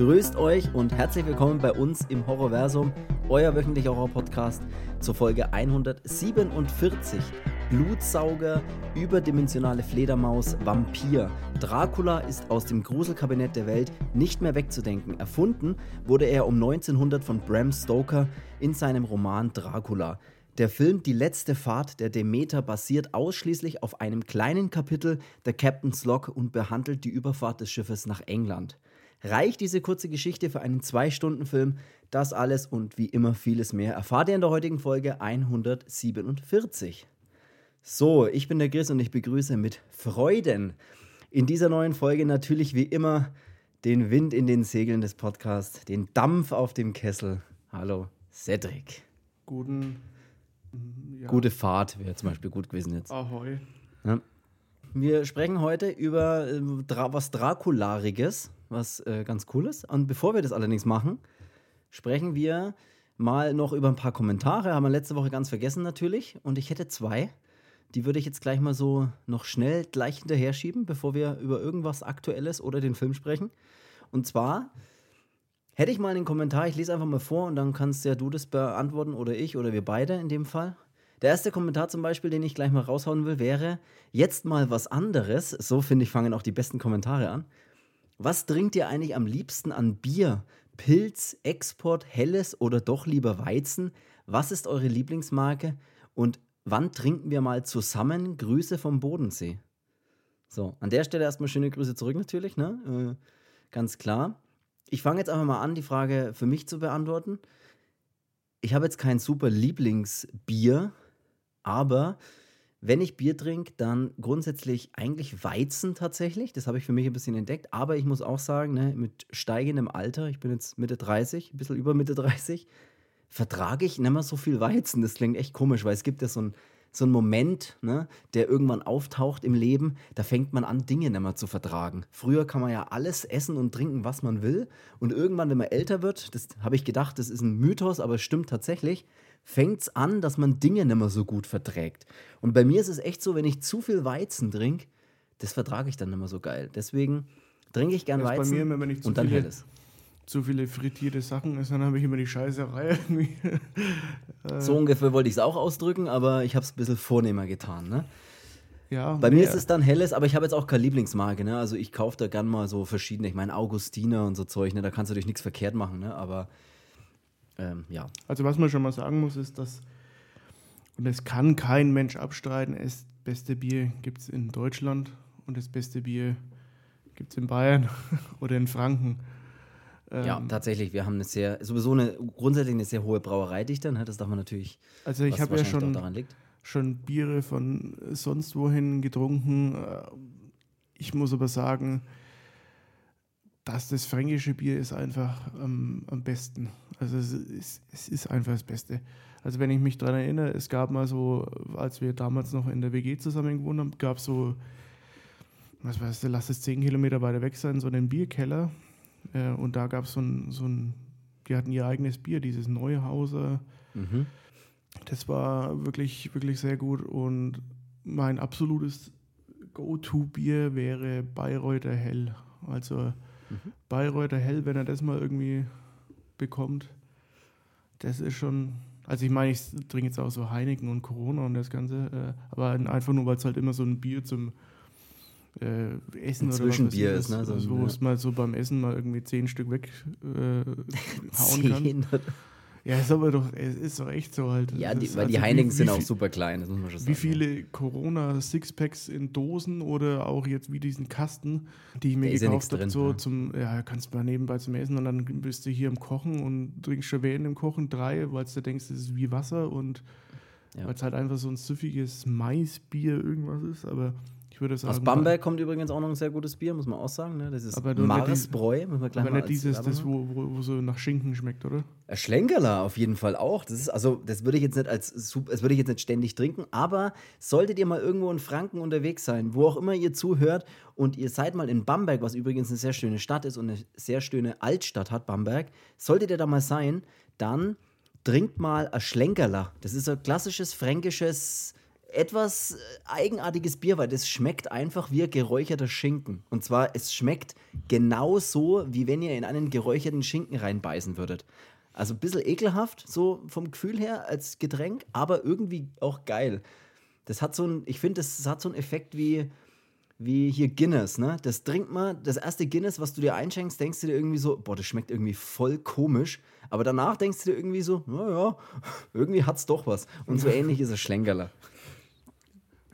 Grüßt euch und herzlich willkommen bei uns im Horrorversum, euer wöchentlicher Horror-Podcast zur Folge 147. Blutsauger, überdimensionale Fledermaus, Vampir. Dracula ist aus dem Gruselkabinett der Welt nicht mehr wegzudenken. Erfunden wurde er um 1900 von Bram Stoker in seinem Roman Dracula. Der Film Die letzte Fahrt der Demeter basiert ausschließlich auf einem kleinen Kapitel der Captain's Log und behandelt die Überfahrt des Schiffes nach England. Reicht diese kurze Geschichte für einen Zwei-Stunden-Film? Das alles und wie immer vieles mehr erfahrt ihr in der heutigen Folge 147. So, ich bin der Chris und ich begrüße mit Freuden in dieser neuen Folge natürlich wie immer den Wind in den Segeln des Podcasts, den Dampf auf dem Kessel. Hallo, Cedric. Guten. Ja. Gute Fahrt wäre zum Beispiel gut gewesen jetzt. Ahoi. Ja. Wir sprechen heute über äh, Dra was Draculariges, was äh, ganz cool ist. Und bevor wir das allerdings machen, sprechen wir mal noch über ein paar Kommentare. Haben wir letzte Woche ganz vergessen natürlich. Und ich hätte zwei. Die würde ich jetzt gleich mal so noch schnell gleich hinterher schieben, bevor wir über irgendwas Aktuelles oder den Film sprechen. Und zwar hätte ich mal einen Kommentar, ich lese einfach mal vor und dann kannst ja du das beantworten oder ich oder wir beide in dem Fall. Der erste Kommentar zum Beispiel, den ich gleich mal raushauen will, wäre jetzt mal was anderes. So finde ich, fangen auch die besten Kommentare an. Was trinkt ihr eigentlich am liebsten an Bier? Pilz, Export, Helles oder doch lieber Weizen? Was ist eure Lieblingsmarke? Und wann trinken wir mal zusammen? Grüße vom Bodensee. So, an der Stelle erstmal schöne Grüße zurück natürlich, ne? Äh, ganz klar. Ich fange jetzt einfach mal an, die Frage für mich zu beantworten. Ich habe jetzt kein super Lieblingsbier, aber wenn ich Bier trinke, dann grundsätzlich eigentlich Weizen tatsächlich. Das habe ich für mich ein bisschen entdeckt. Aber ich muss auch sagen, ne, mit steigendem Alter, ich bin jetzt Mitte 30, ein bisschen über Mitte 30, vertrage ich nicht mehr so viel Weizen. Das klingt echt komisch, weil es gibt ja so ein so ein Moment, ne, der irgendwann auftaucht im Leben, da fängt man an, Dinge nicht mehr zu vertragen. Früher kann man ja alles essen und trinken, was man will. Und irgendwann, wenn man älter wird, das habe ich gedacht, das ist ein Mythos, aber es stimmt tatsächlich, fängt es an, dass man Dinge nicht mehr so gut verträgt. Und bei mir ist es echt so, wenn ich zu viel Weizen trinke, das vertrage ich dann nicht mehr so geil. Deswegen trinke ich gern Weizen bei mir, wenn ich zu und dann viele, helles. Zu viele frittierte Sachen ist, dann habe ich immer die Scheißerei irgendwie. So ungefähr wollte ich es auch ausdrücken, aber ich habe es ein bisschen vornehmer getan. Ne? Ja, Bei mir ist es dann helles, aber ich habe jetzt auch keine Lieblingsmarke. Ne? Also ich kaufe da gern mal so verschiedene. Ich meine, Augustiner und so Zeug, ne? da kannst du natürlich nichts verkehrt machen. Ne? Aber ähm, ja. Also was man schon mal sagen muss, ist, dass, und das kann kein Mensch abstreiten, das beste Bier gibt es in Deutschland und das beste Bier gibt es in Bayern oder in Franken. Ja, Ähm, tatsächlich. Wir haben eine sehr, sowieso eine grundsätzlich eine sehr hohe Brauereidichte. Ne? Das darf man natürlich, Also ich habe ja schon, schon Biere von sonst wohin getrunken. Äh, Ich muss aber sagen, dass das fränkische Bier ist einfach ähm, am besten. Also es ist, es ist einfach das Beste. Also wenn ich mich daran erinnere, es gab mal so, als wir damals noch in der WG zusammen gewohnt haben, gab es so, was weißt du, lass es zehn Kilometer weiter weg sein, so einen Bierkeller. Äh, und da gab es so ein, so ein, die hatten ihr eigenes Bier, dieses Neuhauser. Mhm. Das war wirklich, wirklich sehr gut und mein absolutes Go-To-Bier wäre Bayreuther Hell. Also Mhm. Bayreuther Hell, wenn er das mal irgendwie bekommt, das ist schon. Also ich meine, ich trinke jetzt auch so Heineken und Corona und das Ganze, äh, aber einfach nur, weil es halt immer so ein Bier zum äh, Essen Ein oder was Zwischenbier ich, ist, ne? So So, ein- wo es mal so beim Essen mal irgendwie zehn Stück weg äh, kann. Ja, ist aber doch, es ist doch echt so halt. Ja, die, weil die also wie- Heineken sind auch super klein, das muss man schon sagen. Wie viele Corona-Sixpacks in Dosen oder auch jetzt wie diesen Kasten, die ich mir Da ja gekauft nichts habe, so ja. zum, ja, kannst du mal nebenbei zum Essen und dann bist du hier im Kochen und trinkst schon während dem Kochen drei, weil du denkst, das ist wie Wasser und Ja. weil es halt einfach so ein süffiges Maisbier irgendwas ist, aber ich würde sagen. Aus Bamberg kommt übrigens auch noch ein sehr gutes Bier, muss man auch sagen. Ne? Das ist Aber Marsbräu, muss man gleich Aber mal nicht dieses, das, wo, wo, wo so nach Schinken schmeckt, oder? Ein Schlenkerler auf jeden Fall auch. Das ist also, das würde ich jetzt nicht als das würde ich jetzt nicht ständig trinken, aber solltet ihr mal irgendwo in Franken unterwegs sein, wo auch immer ihr zuhört und ihr seid mal in Bamberg, was übrigens eine sehr schöne Stadt ist und eine sehr schöne Altstadt hat, Bamberg, solltet ihr da mal sein, dann trinkt mal ein Schlenkerler. Das ist so ein klassisches fränkisches etwas äh, eigenartiges Bier, weil das schmeckt einfach wie geräucherter Schinken. Und zwar, es schmeckt genauso, wie wenn ihr in einen geräucherten Schinken reinbeißen würdet. Also ein bisschen ekelhaft, so vom Gefühl her als Getränk, aber irgendwie auch geil. Das hat so ein, ich finde, das hat so einen Effekt wie, wie hier Guinness, ne? Das trinkt man, das erste Guinness, was du dir einschenkst, denkst du dir irgendwie so, boah, das schmeckt irgendwie voll komisch. Aber danach denkst du dir irgendwie so, naja, irgendwie hat's doch was. Und so ähnlich ist es Schlenkerler.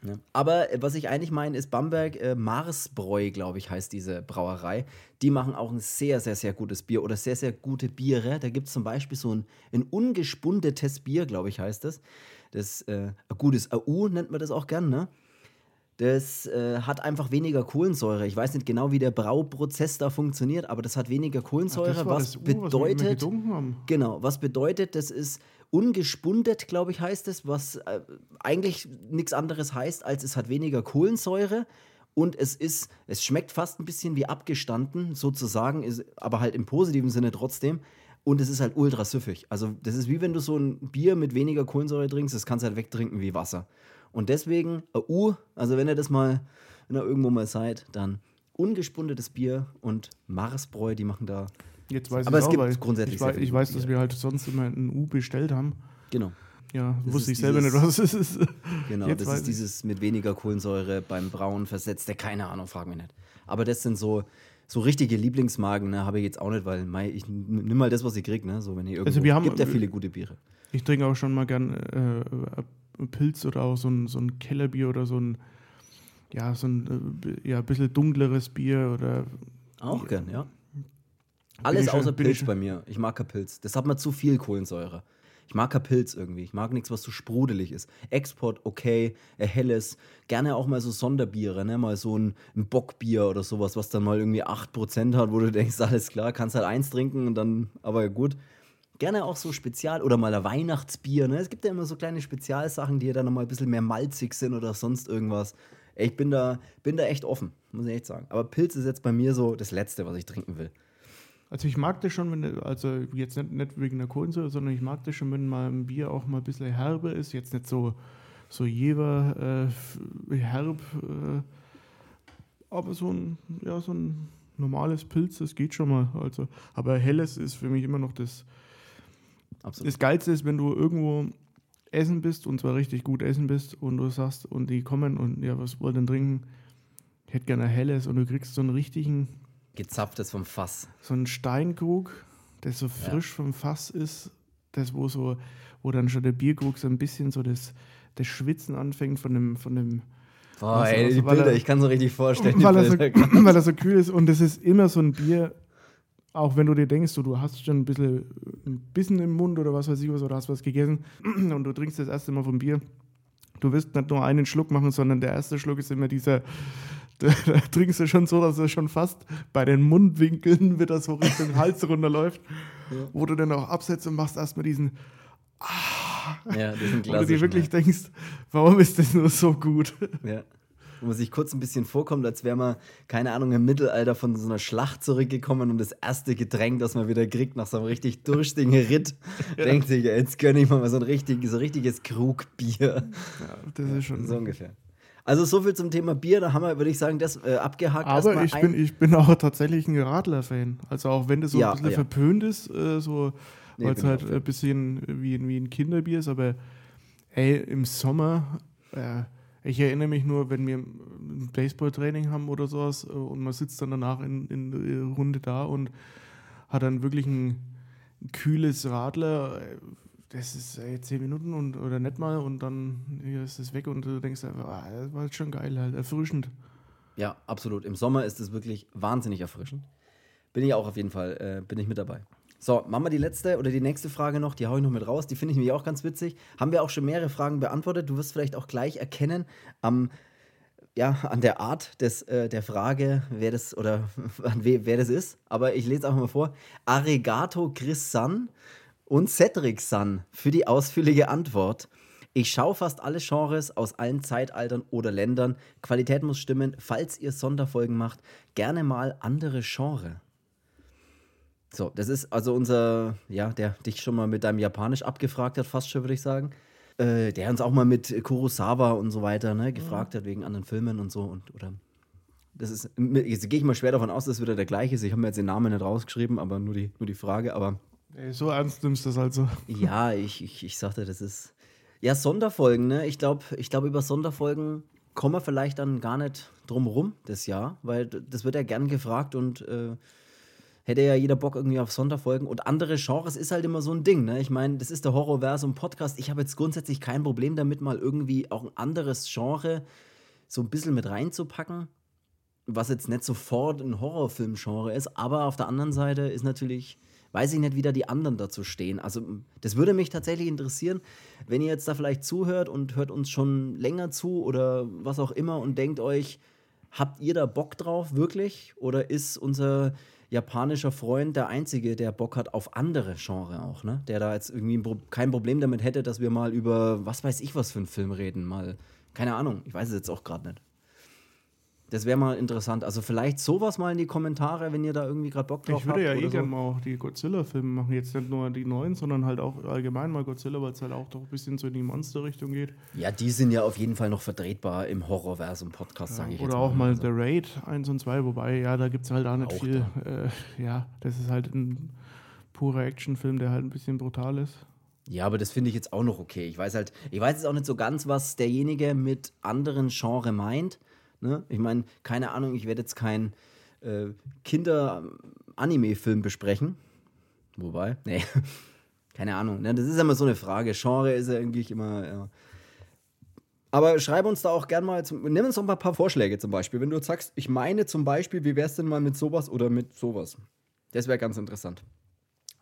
Ja. Aber äh, was ich eigentlich meine, ist Bamberg äh, Marsbräu, glaube ich, heißt diese Brauerei. Die machen auch ein sehr, sehr, sehr gutes Bier oder sehr, sehr gute Biere. Da gibt es zum Beispiel so ein, ein ungespundetes Bier, glaube ich, heißt das. Das äh, ein gutes AU nennt man das auch gern, ne? Das äh, hat einfach weniger Kohlensäure. Ich weiß nicht genau, wie der Brauprozess da funktioniert, aber das hat weniger Kohlensäure, Ach, was U, bedeutet, was genau, was bedeutet, das ist ungespundet, glaube ich, heißt es, was äh, eigentlich nichts anderes heißt, als es hat weniger Kohlensäure und es ist, es schmeckt fast ein bisschen wie abgestanden, sozusagen, ist, aber halt im positiven Sinne trotzdem. Und es ist halt ultra süffig. Also, das ist wie wenn du so ein Bier mit weniger Kohlensäure trinkst, das kannst du halt wegtrinken wie Wasser. Und deswegen, uh, also wenn ihr das mal, wenn ihr irgendwo mal seid, dann ungespundetes Bier und Marsbräu, die machen da. Jetzt weiß Aber ich es auch, gibt grundsätzlich ich, weiß, ich weiß, dass wir halt sonst immer ein U bestellt haben. Genau. Ja, Das wusste ich selber dieses- nicht, was es ist. Genau, Jetzt das ist ich. dieses mit weniger Kohlensäure beim Brauen versetzte, keine Ahnung, frag mich nicht. Aber das sind so, so richtige Lieblingsmarken, ne, habe ich jetzt auch nicht, weil mei, ich nimm mal das, was ich krieg, ne, so wenn ich irgendwo, Also wir haben- gibt ja viele gute Biere. Ich trinke auch schon mal gern äh, äh, Pilz oder auch so ein, so ein Kellerbier oder so ein, ja, so ein äh, ja, bisschen dunkleres Bier oder Auch gern, ja. Alles außer Pilz bei mir. Ich mag kein Pilz. Das hat mir zu viel Kohlensäure. Ich mag kein Pilz irgendwie. Ich mag nichts, was so sprudelig ist. Export, okay, ein helles. Gerne auch mal so Sonderbiere, ne? Mal so ein, ein Bockbier oder sowas, was dann mal irgendwie 8% hat, wo du denkst, alles klar, kannst halt eins trinken und dann, aber gut. Gerne auch so Spezial oder mal ein Weihnachtsbier, ne? Es gibt ja immer so kleine Spezialsachen, die ja dann nochmal ein bisschen mehr malzig sind oder sonst irgendwas. Ich bin da, bin da echt offen, muss ich echt sagen. Aber Pilz ist jetzt bei mir so das Letzte, was ich trinken will. Also ich mag das schon, wenn, also jetzt nicht, nicht wegen der Kohlensäure, sondern ich mag das schon, wenn mal ein Bier auch mal ein bisschen herbe ist. Jetzt nicht so, so jever äh, herb, äh, aber so ein, ja, so ein normales Pilz, das geht schon mal. Also, aber helles ist für mich immer noch das, Absolut. das Geilste ist, wenn du irgendwo essen bist und zwar richtig gut essen bist und du sagst, und die kommen und ja, was wollt ihr denn trinken? Ich hätte gerne helles und du kriegst so einen richtigen, Gezapftes vom Fass. so einen Steinkrug, der so frisch vom Fass ist, das wo so, wo dann schon der Bierkrug so ein bisschen so das, das Schwitzen anfängt von dem, von dem, Boah, Was- ey, die weil Bilder, er- ich kann so richtig vorstellen. die weil er, so, weil er so kühl ist und das ist immer so ein Bier, auch wenn du dir denkst, so, du hast schon ein bisschen ein Bissen im Mund oder was weiß ich was, oder hast was gegessen und du trinkst das erste Mal vom Bier, du wirst nicht nur einen Schluck machen, sondern der erste Schluck ist immer dieser, da, da trinkst du schon so, dass er schon fast bei den Mundwinkeln wieder so Richtung Hals runterläuft, wo du dann auch absetzt und machst erstmal diesen, Ja, das sind wo du dir wirklich denkst, warum ist das nur so gut? Ja. Wo man sich kurz ein bisschen vorkommt, als wäre man, keine Ahnung, im Mittelalter von so einer Schlacht zurückgekommen und das erste Getränk, das man wieder kriegt nach so einem richtig durstigen Ritt, denkt sich, jetzt gönne ich mir mal so ein, richtig, so ein richtiges Krugbier. Ja, das ist schon So ungefähr. Also so viel zum Thema Bier, da haben wir, würde ich sagen, das äh, abgehakt. Aber ich bin, ich bin auch tatsächlich ein Radler-Fan. Also auch wenn das so Ja, ein bisschen ja. verpönt ist, äh, so, Nee, weil es halt ein bisschen wie, ein- wie ein Kinderbier ist, aber ey, im Sommer, äh, ich erinnere mich nur, wenn wir ein Baseballtraining haben oder sowas äh, und man sitzt dann danach in, in der Runde da und hat dann wirklich ein kühles Radler, äh, das ist äh, zehn Minuten und, oder nicht mal und dann ist es weg und du denkst einfach, ah, das war schon geil, halt, erfrischend. Ja, absolut. Im Sommer ist es wirklich wahnsinnig erfrischend. Bin ich auch auf jeden Fall, äh, bin ich mit dabei. So, machen wir die letzte oder die nächste Frage noch, die haue ich noch mit raus, die finde ich nämlich auch ganz witzig. Haben wir auch schon mehrere Fragen beantwortet. Du wirst vielleicht auch gleich erkennen, am, ja, an der Art des, äh, der Frage, wer das oder wer das ist. Aber ich lese einfach mal vor. Arigato Chris San und Cedric San für die ausführliche Antwort. Ich schaue fast alle Genres aus allen Zeitaltern oder Ländern. Qualität muss stimmen. Falls ihr Sonderfolgen macht, gerne mal andere Genre. So, das ist also unser, ja, der dich schon mal mit deinem Japanisch abgefragt hat, fast schon, würde ich sagen. äh, der uns auch mal mit Kurosawa und so weiter ne, gefragt hat wegen anderen Filmen und so. Und, oder das ist, jetzt gehe ich mal schwer davon aus, dass es wieder der gleiche ist. Ich habe mir jetzt den Namen nicht rausgeschrieben, aber nur die, nur die Frage. Aber Ey, so ernst nimmst du das also. ja, ich, ich, ich sagte, das ist. Ja, Sonderfolgen, ne? Ich glaube, ich glaub, über Sonderfolgen kommen wir vielleicht dann gar nicht drum rum das Jahr, weil das wird ja gern gefragt und äh, hätte ja jeder Bock irgendwie auf Sonderfolgen. Und andere Genres ist halt immer so ein Ding, ne? Ich meine, das ist der Horrorversum-Podcast. Ich habe jetzt grundsätzlich kein Problem damit, mal irgendwie auch ein anderes Genre so ein bisschen mit reinzupacken, was jetzt nicht sofort ein Horrorfilm-Genre ist, aber auf der anderen Seite ist natürlich, weiß ich nicht, wie da die anderen dazu stehen. Also, das würde mich tatsächlich interessieren, wenn ihr jetzt da vielleicht zuhört und hört uns schon länger zu oder was auch immer und denkt euch, habt ihr da Bock drauf, wirklich? Oder ist unser japanischer Freund der Einzige, der Bock hat auf andere Genre auch, ne? Der da jetzt irgendwie kein Problem damit hätte, dass wir mal über was weiß ich was für einen Film reden. Mal, keine Ahnung, ich weiß es jetzt auch gerade nicht. Das wäre mal interessant. Also vielleicht sowas mal in die Kommentare, wenn ihr da irgendwie gerade Bock drauf Ich würde habt. ja eh so. gerne mal auch die Godzilla-Filme machen. Jetzt nicht nur die neuen, sondern halt auch allgemein mal Godzilla, weil es halt auch doch ein bisschen so in die Monster-Richtung geht. Ja, die sind ja auf jeden Fall noch vertretbar im Horrorversum-Podcast, sage ich jetzt Oder auch mal Also, The Raid 1 und 2, wobei, ja, da gibt es halt auch nicht Auch viel. Äh, ja, das ist halt ein purer Actionfilm, der halt ein bisschen brutal ist. Ja, aber das finde ich jetzt auch noch okay. Ich weiß halt, ich weiß jetzt auch nicht so ganz, was derjenige mit anderen Genre meint. Ne? Ich meine, keine Ahnung, ich werde jetzt keinen äh, Kinder-Anime-Film besprechen. Wobei, nee, keine Ahnung. Ne? Das ist immer so eine Frage. Genre ist ja eigentlich immer. Ja. Aber schreib uns da auch gern mal, zum, nimm uns doch mal ein paar Vorschläge zum Beispiel. Wenn du jetzt sagst, ich meine zum Beispiel, wie wär's denn mal mit sowas oder mit sowas? Das wäre ganz interessant.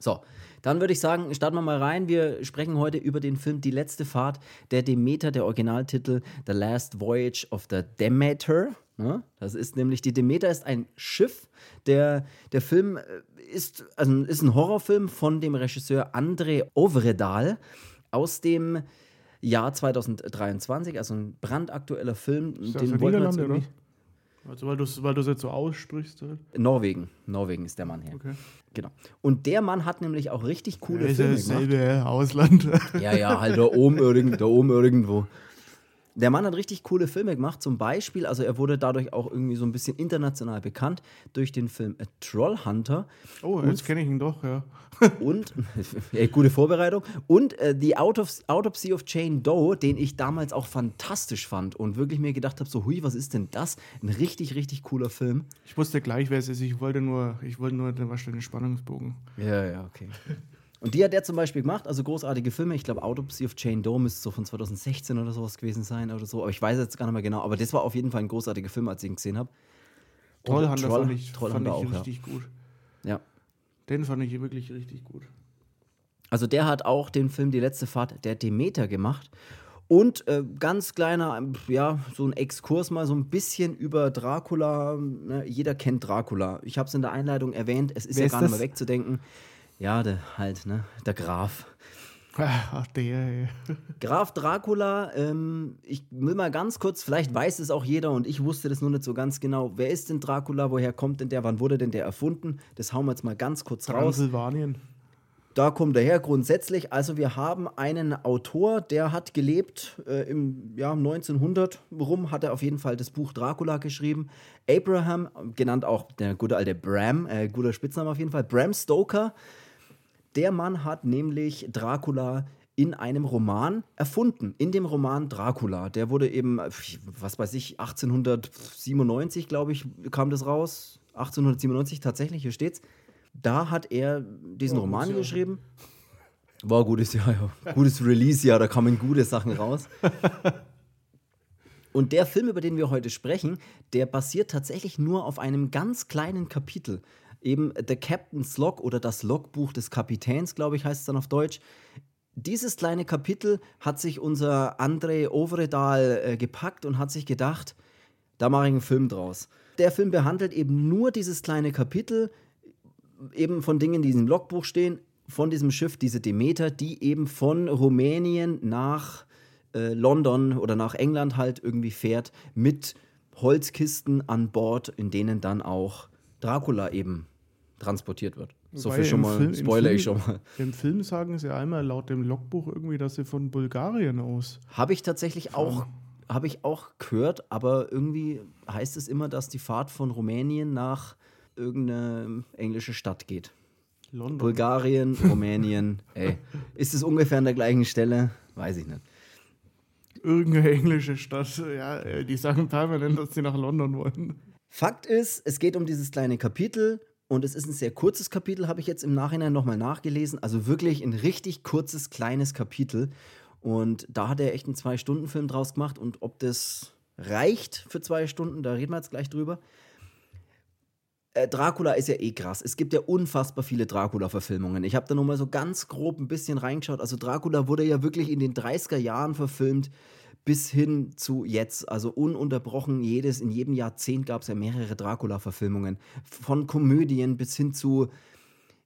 So, dann würde ich sagen, starten wir mal rein. Wir sprechen heute über den Film Die letzte Fahrt der Demeter, der Originaltitel The Last Voyage of the Demeter. Ne? Das ist nämlich, die Demeter ist ein Schiff. Der, der Film äh, ist, also ist ein Horrorfilm von dem Regisseur André Ovredal aus dem Jahr 2023, also ein brandaktueller Film. Ist den wollten wir jetzt Niederlanden, oder? Also, weil du es weil du's jetzt so aussprichst. Halt. Norwegen. Norwegen ist der Mann her. Okay. Genau. Und der Mann hat nämlich auch richtig coole Ja, ist ja Filme gemacht. dasselbe Ausland. Ja, ja, halt da oben, irgend, da oben irgendwo. Der Mann hat richtig coole Filme gemacht. Zum Beispiel, also er wurde dadurch auch irgendwie so ein bisschen international bekannt durch den Film A Trollhunter Oh, jetzt kenne ich ihn doch, ja. und, ja, gute Vorbereitung, und äh, The Out of, Autopsy of Jane Doe, den ich damals auch fantastisch fand und wirklich mir gedacht habe, so, hui, was ist denn das? Ein richtig, richtig cooler Film. Ich wusste gleich, wer es ist. Ich wollte nur, ich wollte nur den, den Spannungsbogen. Ja, ja, okay. Und die hat er zum Beispiel gemacht, also großartige Filme. Ich glaube, Autopsy of Jane Doe müsste so von 2016 oder sowas gewesen sein oder so. Aber ich weiß jetzt gar nicht mehr genau. Aber das war auf jeden Fall ein großartiger Film, als ich ihn gesehen habe. Trollhunter Troll- fand ich, fand Trollhunter ich auch, ja. richtig gut. Ja. Den fand ich wirklich richtig gut. Also der hat auch den Film Die letzte Fahrt der Demeter gemacht. Und äh, ganz kleiner, ja, so ein Exkurs mal so ein bisschen über Dracula. Ne? Jeder kennt Dracula. Ich habe es in der Einleitung erwähnt, es ist Wer ja ist gar nicht das? mehr wegzudenken. Ja, der halt, ne? Der Graf. Ach, der, ey. Graf Dracula, ähm, ich will mal ganz kurz, vielleicht weiß es auch jeder und ich wusste das nur nicht so ganz genau. Wer ist denn Dracula? Woher kommt denn der? Wann wurde denn der erfunden? Das hauen wir jetzt mal ganz kurz raus. Transsilvanien. Da kommt er her grundsätzlich. Also wir haben einen Autor, der hat gelebt äh, im Jahr 1900 rum, hat er auf jeden Fall das Buch Dracula geschrieben. Abraham, genannt auch der gute alte Bram, äh, guter Spitzname auf jeden Fall, Bram Stoker. Der Mann hat nämlich Dracula in einem Roman erfunden. In dem Roman Dracula. Der wurde eben, was weiß ich, 1897, glaube ich, kam das raus. 1897 tatsächlich, hier steht's. Da hat er diesen Oh, Roman geschrieben. War ein gutes Jahr, ja. Gutes Release-Jahr, da kamen gute Sachen raus. Und der Film, über den wir heute sprechen, der basiert tatsächlich nur auf einem ganz kleinen Kapitel. Eben The Captain's Log oder das Logbuch des Kapitäns, glaube ich, heißt es dann auf Deutsch. Dieses kleine Kapitel hat sich unser André Overedal äh, gepackt und hat sich gedacht, da mache ich einen Film draus. Der Film behandelt eben nur dieses kleine Kapitel, eben von Dingen, die in diesem Logbuch stehen, von diesem Schiff, diese Demeter, die eben von Rumänien nach äh, London oder nach England halt irgendwie fährt, mit Holzkisten an Bord, in denen dann auch Dracula eben transportiert wird. So Wobei viel schon mal, Film- spoiler ich schon mal. Im Film sagen sie einmal laut dem Logbuch irgendwie, dass sie von Bulgarien aus. Habe ich tatsächlich auch, habe ich auch gehört, aber irgendwie heißt es immer, dass die Fahrt von Rumänien nach irgendeine englische Stadt geht. London. Bulgarien, Rumänien, ey. Ist es ungefähr an der gleichen Stelle? Weiß ich nicht. Irgendeine englische Stadt. Ja, die sagen permanent, dass sie nach London wollen. Fakt ist, es geht um dieses kleine Kapitel und es ist ein sehr kurzes Kapitel, habe ich jetzt im Nachhinein nochmal nachgelesen. Also wirklich ein richtig kurzes, kleines Kapitel. Und da hat er echt einen Zwei-Stunden-Film draus gemacht. Und ob das reicht für zwei Stunden, da reden wir jetzt gleich drüber. Äh, Dracula ist ja eh krass. Es gibt ja unfassbar viele Dracula-Verfilmungen. Ich habe da nur mal so ganz grob ein bisschen reingeschaut. Also Dracula wurde ja wirklich in den 30er Jahren verfilmt bis hin zu jetzt. Also ununterbrochen jedes, in jedem Jahrzehnt gab es ja mehrere Dracula-Verfilmungen. Von Komödien bis hin zu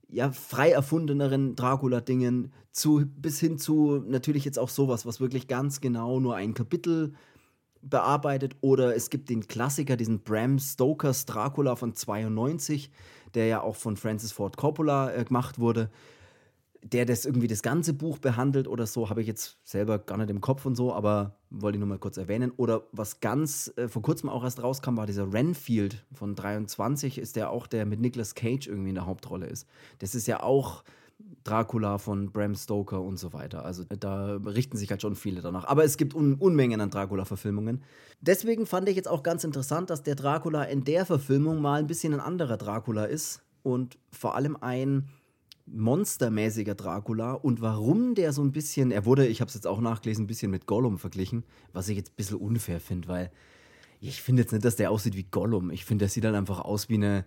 ja, frei erfundeneren Dracula-Dingen, zu, bis hin zu natürlich jetzt auch sowas, was wirklich ganz genau nur ein Kapitel bearbeitet. Oder es gibt den Klassiker, diesen Bram Stokers Dracula von 92, der ja auch von Francis Ford Coppola äh, gemacht wurde der das irgendwie das ganze Buch behandelt oder so, habe ich jetzt selber gar nicht im Kopf und so, aber wollte ich nur mal kurz erwähnen. Oder was ganz äh, vor kurzem auch erst rauskam, war dieser Renfield von 23, ist der auch, der mit Nicolas Cage irgendwie in der Hauptrolle ist. Das ist ja auch Dracula von Bram Stoker und so weiter. Also da richten sich halt schon viele danach. Aber es gibt Un Unmengen an Dracula-Verfilmungen. Deswegen fand ich jetzt auch ganz interessant, dass der Dracula in der Verfilmung mal ein bisschen ein anderer Dracula ist und vor allem ein monstermäßiger Dracula und warum der so ein bisschen, er wurde, ich habe es jetzt auch nachgelesen, ein bisschen mit Gollum verglichen, was ich jetzt ein bisschen unfair finde, weil ich finde jetzt nicht, dass der aussieht wie Gollum. Ich finde, der sieht dann einfach aus wie eine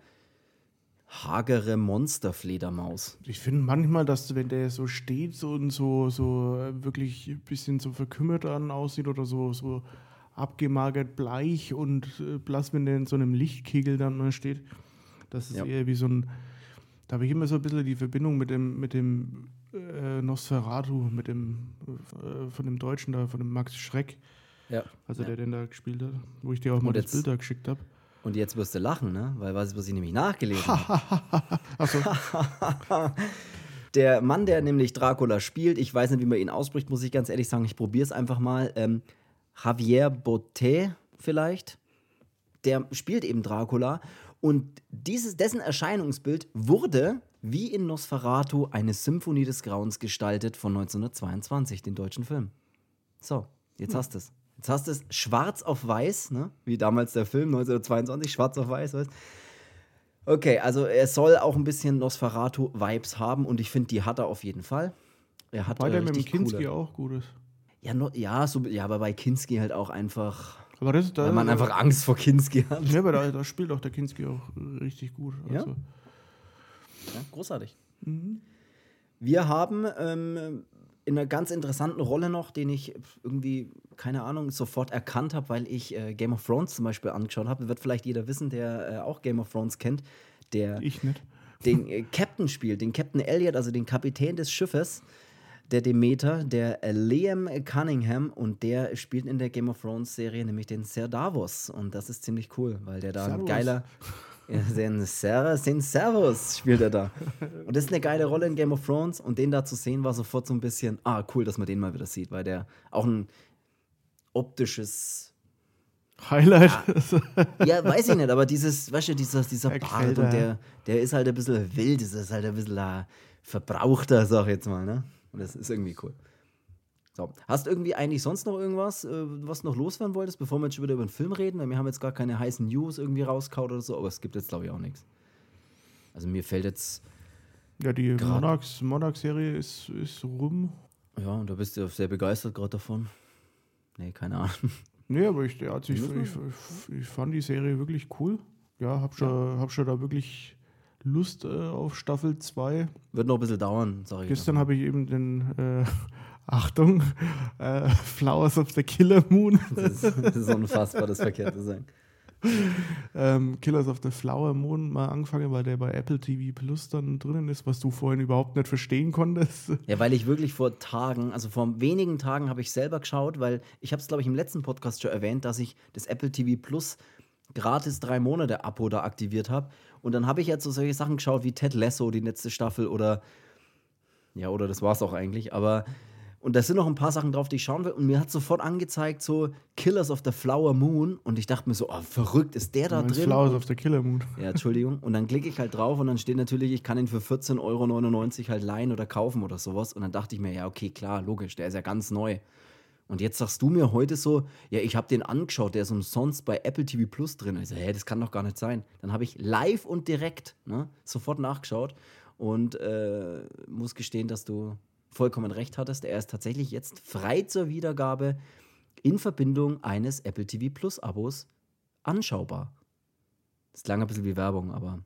hagere Monsterfledermaus. Ich finde manchmal, dass wenn der so steht so und so, so äh, wirklich ein bisschen so verkümmert an aussieht oder so, so abgemagert bleich und äh, blass, wenn der in so einem Lichtkegel dann mal steht, das ist Ja. eher wie so ein, da habe ich immer so ein bisschen die Verbindung mit dem, mit dem äh, Nosferatu, mit dem, äh, von dem Deutschen da, von dem Max Schreck, Ja. also Ja. der den da gespielt hat, wo ich dir auch mal Und das jetzt- Bild da geschickt habe. Und jetzt wirst du lachen, ne? Weil was, was ich nämlich nachgelesen habe. Achso, Der Mann, der nämlich Dracula spielt, ich weiß nicht, wie man ihn ausspricht, muss ich ganz ehrlich sagen, ich probiere es einfach mal. Ähm, Javier Botet vielleicht, der spielt eben Dracula. Und dieses, dessen Erscheinungsbild wurde, wie in Nosferatu, eine Symphonie des Grauens gestaltet von 1922, den deutschen Film. So, jetzt hast du es. Jetzt hast du es schwarz auf weiß, ne? wie damals der Film 1922, schwarz auf weiß, weißt Okay, also er soll auch ein bisschen Nosferatu-Vibes haben und ich finde, die hat er auf jeden Fall. Er hat weil äh, der mit dem Kinski coole- auch gut ist. Ja, no, ja, so, ja, aber bei Kinski halt auch einfach, Aber das, da, weil man einfach Angst vor Kinski hat. Ja, aber da, da spielt auch der Kinski auch richtig gut. Ja? Also, Ja, großartig. Mhm. Wir haben ähm, in einer ganz interessanten Rolle noch, den ich irgendwie, keine Ahnung, sofort erkannt habe, weil ich äh, Game of Thrones zum Beispiel angeschaut habe. Wird vielleicht jeder wissen, der äh, auch Game of Thrones kennt, der ich nicht. den äh, Captain spielt, den Captain Elliot, also den Kapitän des Schiffes, der Demeter, der äh, Liam Cunningham und der spielt in der Game of Thrones Serie nämlich den Ser Davos und das ist ziemlich cool, weil der da ein Servus. geiler ja, den Servus, den Servus spielt er da. Und das ist eine geile Rolle in Game of Thrones und den da zu sehen war sofort so ein bisschen, ah, cool, dass man den mal wieder sieht, weil der auch ein optisches Highlight. ja, weiß ich nicht, aber dieses, weißt du, dieser, dieser Bart und er. der, der ist halt ein bisschen wild, das ist halt ein bisschen verbrauchter, sag ich jetzt mal, ne? Und das ist irgendwie cool. So, hast du irgendwie eigentlich sonst noch irgendwas, äh, was du noch loswerden wolltest, bevor wir jetzt schon wieder über den Film reden? Weil wir haben jetzt gar keine heißen News irgendwie rauskaut oder so, aber es gibt jetzt, glaube ich, auch nichts. Also mir fällt jetzt, Ja, die Monarchs- Monarch-Serie ist, ist rum. ja, und da bist du sehr begeistert gerade davon. Nee, keine Ahnung. Nee, aber ich, ja, also ich, ich, ich fand die Serie wirklich cool. Ja, hab schon, hab schon da wirklich Lust äh, auf Staffel 2. Wird noch ein bisschen dauern, sag ich. Gestern habe ich eben den, äh, Achtung, äh, Flowers of the Killer Moon, Das ist, das ist unfassbar, das verkehrt zu sagen. ähm, Killers of the Flower Moon mal angefangen, weil der bei Apple TV Plus dann drinnen ist, was du vorhin überhaupt nicht verstehen konntest. Ja, weil ich wirklich vor Tagen, also vor wenigen Tagen habe ich selber geschaut, weil ich habe es, glaube ich, im letzten Podcast schon erwähnt, dass ich das Apple TV Plus gratis drei Monate Abo da aktiviert habe. Und dann habe ich jetzt so solche Sachen geschaut wie Ted Lasso, die letzte Staffel oder ja, oder das war es auch eigentlich. Aber und da sind noch ein paar Sachen drauf, die ich schauen will. Und mir hat sofort angezeigt, so Killers of the Flower Moon. Und ich dachte mir so, oh, verrückt, ist der da drin? Flowers of the Killer Moon. Ja, Entschuldigung. Und dann klicke ich halt drauf und dann steht natürlich, ich kann ihn für 14,99 Euro halt leihen oder kaufen oder sowas. Und dann dachte ich mir, ja, okay, klar, logisch, der ist ja ganz neu. Und jetzt sagst du mir heute so, ja, ich habe den angeschaut, der ist umsonst bei Apple TV Plus drin. Ich so, hä, das kann doch gar nicht sein. Dann habe ich live und direkt ne, sofort nachgeschaut und äh, muss gestehen, dass du vollkommen recht hattest. Er ist tatsächlich jetzt frei zur Wiedergabe in Verbindung eines Apple TV Plus Abos anschaubar. Das klang ein bisschen wie Werbung, aber.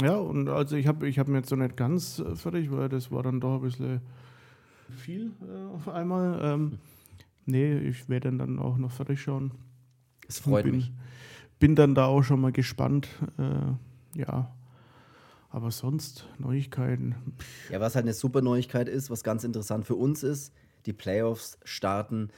Ja, und also ich habe ich hab mir jetzt so nicht ganz äh, fertig, weil das war dann doch ein bisschen viel äh, auf einmal. Ähm, nee, ich werde dann auch noch fertig schauen. Es freut bin, mich. Bin dann da auch schon mal gespannt. Äh, ja, aber sonst Neuigkeiten. Ja, was halt eine super Neuigkeit ist, was ganz interessant für uns ist, die Playoffs starten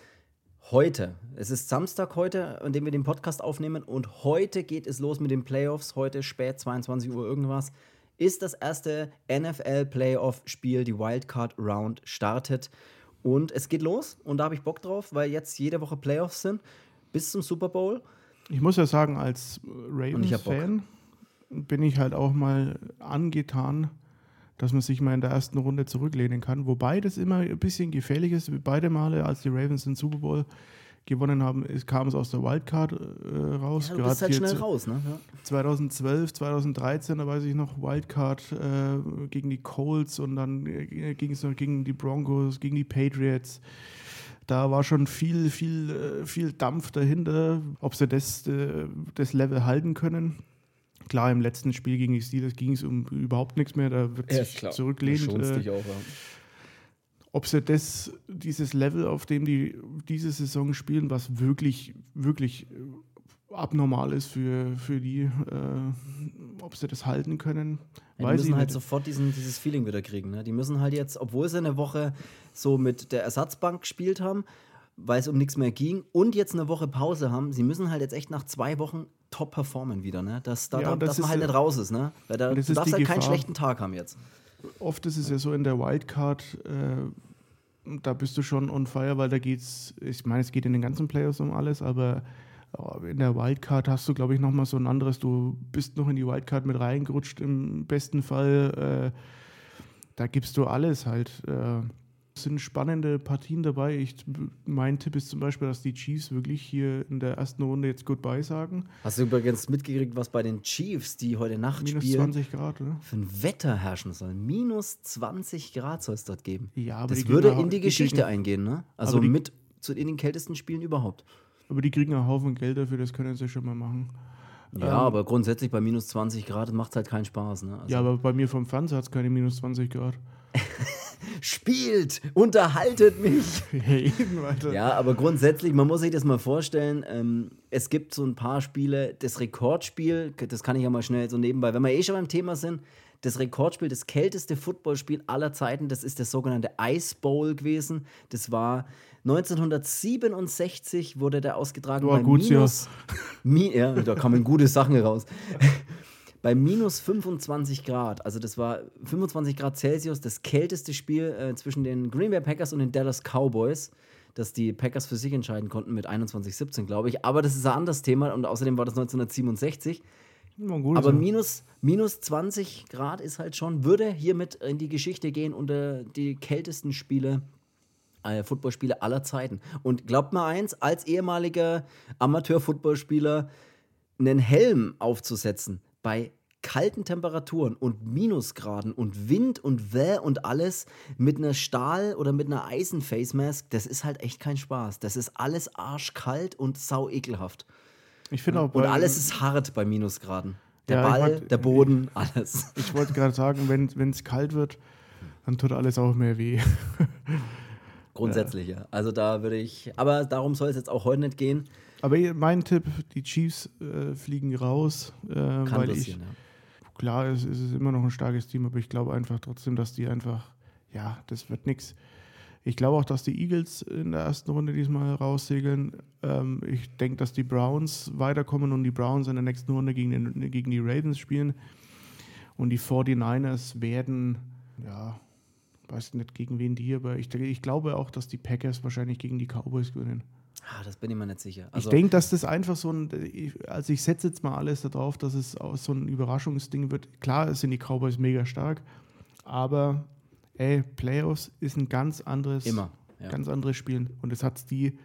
heute. Es ist Samstag heute, an dem wir den Podcast aufnehmen und heute geht es los mit den Playoffs. Heute spät 22 Uhr irgendwas ist das erste NFL Playoff Spiel, die Wildcard Round startet und es geht los und da habe ich Bock drauf, weil jetzt jede Woche Playoffs sind bis zum Super Bowl. Ich muss ja sagen, als Ravens-Fan bin ich halt auch mal angetan, dass man sich mal in der ersten Runde zurücklehnen kann. Wobei das immer ein bisschen gefährlich ist. Beide Male, als die Ravens den Super Bowl gewonnen haben, kam es aus der Wildcard äh, raus. Ja, du bist halt schnell raus, ne? Ja. 2012, 2013, da weiß ich noch, Wildcard äh, gegen die Colts und dann äh, ging es noch gegen die Broncos, gegen die Patriots. Da war schon viel, viel, äh, viel Dampf dahinter, ob sie das, äh, das Level halten können. Klar, im letzten Spiel gegen die Steelers ging es um überhaupt nichts mehr. Da wird Ja, sich klar. zurücklehnt. Du schonst Äh, dich auch, ja. Ob sie das, dieses Level, auf dem die diese Saison spielen, was wirklich, wirklich äh, abnormal ist für, für die, äh, ob sie das halten können, Ja, die müssen halt nicht. sofort diesen, dieses Feeling wieder kriegen. Ne? Die müssen halt jetzt, obwohl sie eine Woche so mit der Ersatzbank gespielt haben, weil es um nichts mehr ging und jetzt eine Woche Pause haben, sie müssen halt jetzt echt nach zwei Wochen top performen wieder. Ne? Dass, da, Ja, da, das dass man halt nicht raus ist. Ne? Weil da, du darfst halt keinen Gefahr. schlechten Tag haben jetzt. Oft ist es ja so in der Wildcard, äh, da bist du schon on fire, weil da geht's, ich meine, es geht in den ganzen Playoffs um alles, aber äh, in der Wildcard hast du, glaube ich, nochmal so ein anderes, du bist noch in die Wildcard mit reingerutscht im besten Fall, äh, da gibst du alles halt. Äh, sind spannende Partien dabei. Ich, mein Tipp ist zum Beispiel, dass die Chiefs wirklich hier in der ersten Runde jetzt Goodbye sagen. Hast du übrigens mitgekriegt, was bei den Chiefs, die heute Nacht Minus spielen, 20 Grad, oder? für ein Wetter herrschen soll? Minus 20 Grad soll es dort geben. Ja, aber das die würde in die Geschichte kriegen, eingehen, ne? Also die- mit zu, in den kältesten Spielen überhaupt. Aber die kriegen einen Haufen Geld dafür, das können sie schon mal machen. Ja, Ähm, aber grundsätzlich bei minus 20 Grad macht es halt keinen Spaß. Ne? Also Ja, aber bei mir vom Fernseher hat es keine minus 20 Grad. Spielt, unterhaltet mich. Ja, aber grundsätzlich, man muss sich das mal vorstellen. Ähm, es gibt so ein paar Spiele, das Rekordspiel, das kann ich ja mal schnell so nebenbei, wenn wir eh schon beim Thema sind, das Rekordspiel, das kälteste Footballspiel aller Zeiten, das ist das sogenannte Ice Bowl gewesen. Das war 1967 wurde der ausgetragen War bei gut, ja. minus, mi, ja, da kamen gute Sachen raus. Bei minus 25 Grad, also das war 25 Grad Celsius, das kälteste Spiel äh, zwischen den Green Bay Packers und den Dallas Cowboys, dass die Packers für sich entscheiden konnten mit 21-17, glaube ich. Aber das ist ein anderes Thema und außerdem war das 1967. War gut, Aber minus, minus 20 Grad ist halt schon, würde hiermit in die Geschichte gehen unter die kältesten Spiele, äh, Footballspiele aller Zeiten. Und glaubt mal eins, als ehemaliger Amateur-Footballspieler einen Helm aufzusetzen bei kalten Temperaturen und Minusgraden und Wind und Wäh und alles mit einer Stahl- oder mit einer Eisen-Face-Mask, das ist halt echt kein Spaß. Das ist alles arschkalt und sau ekelhaft. ich finde auch Und alles ist hart bei Minusgraden. Der Ja, ich Ball, wollt- der Boden, alles. Ich wollte gerade sagen, wenn es kalt wird, dann tut alles auch mehr weh. Grundsätzlich, ja. Also da würde ich, aber darum soll es jetzt auch heute nicht gehen. Aber mein Tipp, die Chiefs äh, fliegen raus, äh, Kann weil ich, ja. klar, es, es ist immer noch ein starkes Team, aber ich glaube einfach trotzdem, dass die einfach, ja, das wird nichts. Ich glaube auch, dass die Eagles in der ersten Runde diesmal raussegeln. Ähm, ich denke, dass die Browns weiterkommen und die Browns in der nächsten Runde gegen, den, gegen die Ravens spielen. Und die 49ers werden, ja, weiß nicht gegen wen die, aber ich, ich glaube auch, dass die Packers wahrscheinlich gegen die Cowboys gewinnen. Ah, das bin ich mir nicht sicher. Also ich denke, dass das einfach so ein, also ich setze jetzt mal alles darauf, dass es auch so ein Überraschungsding wird. Klar sind die Cowboys mega stark, aber ey, Playoffs ist ein ganz anderes, immer, ja. ganz anderes Spielen. Und das hat es die,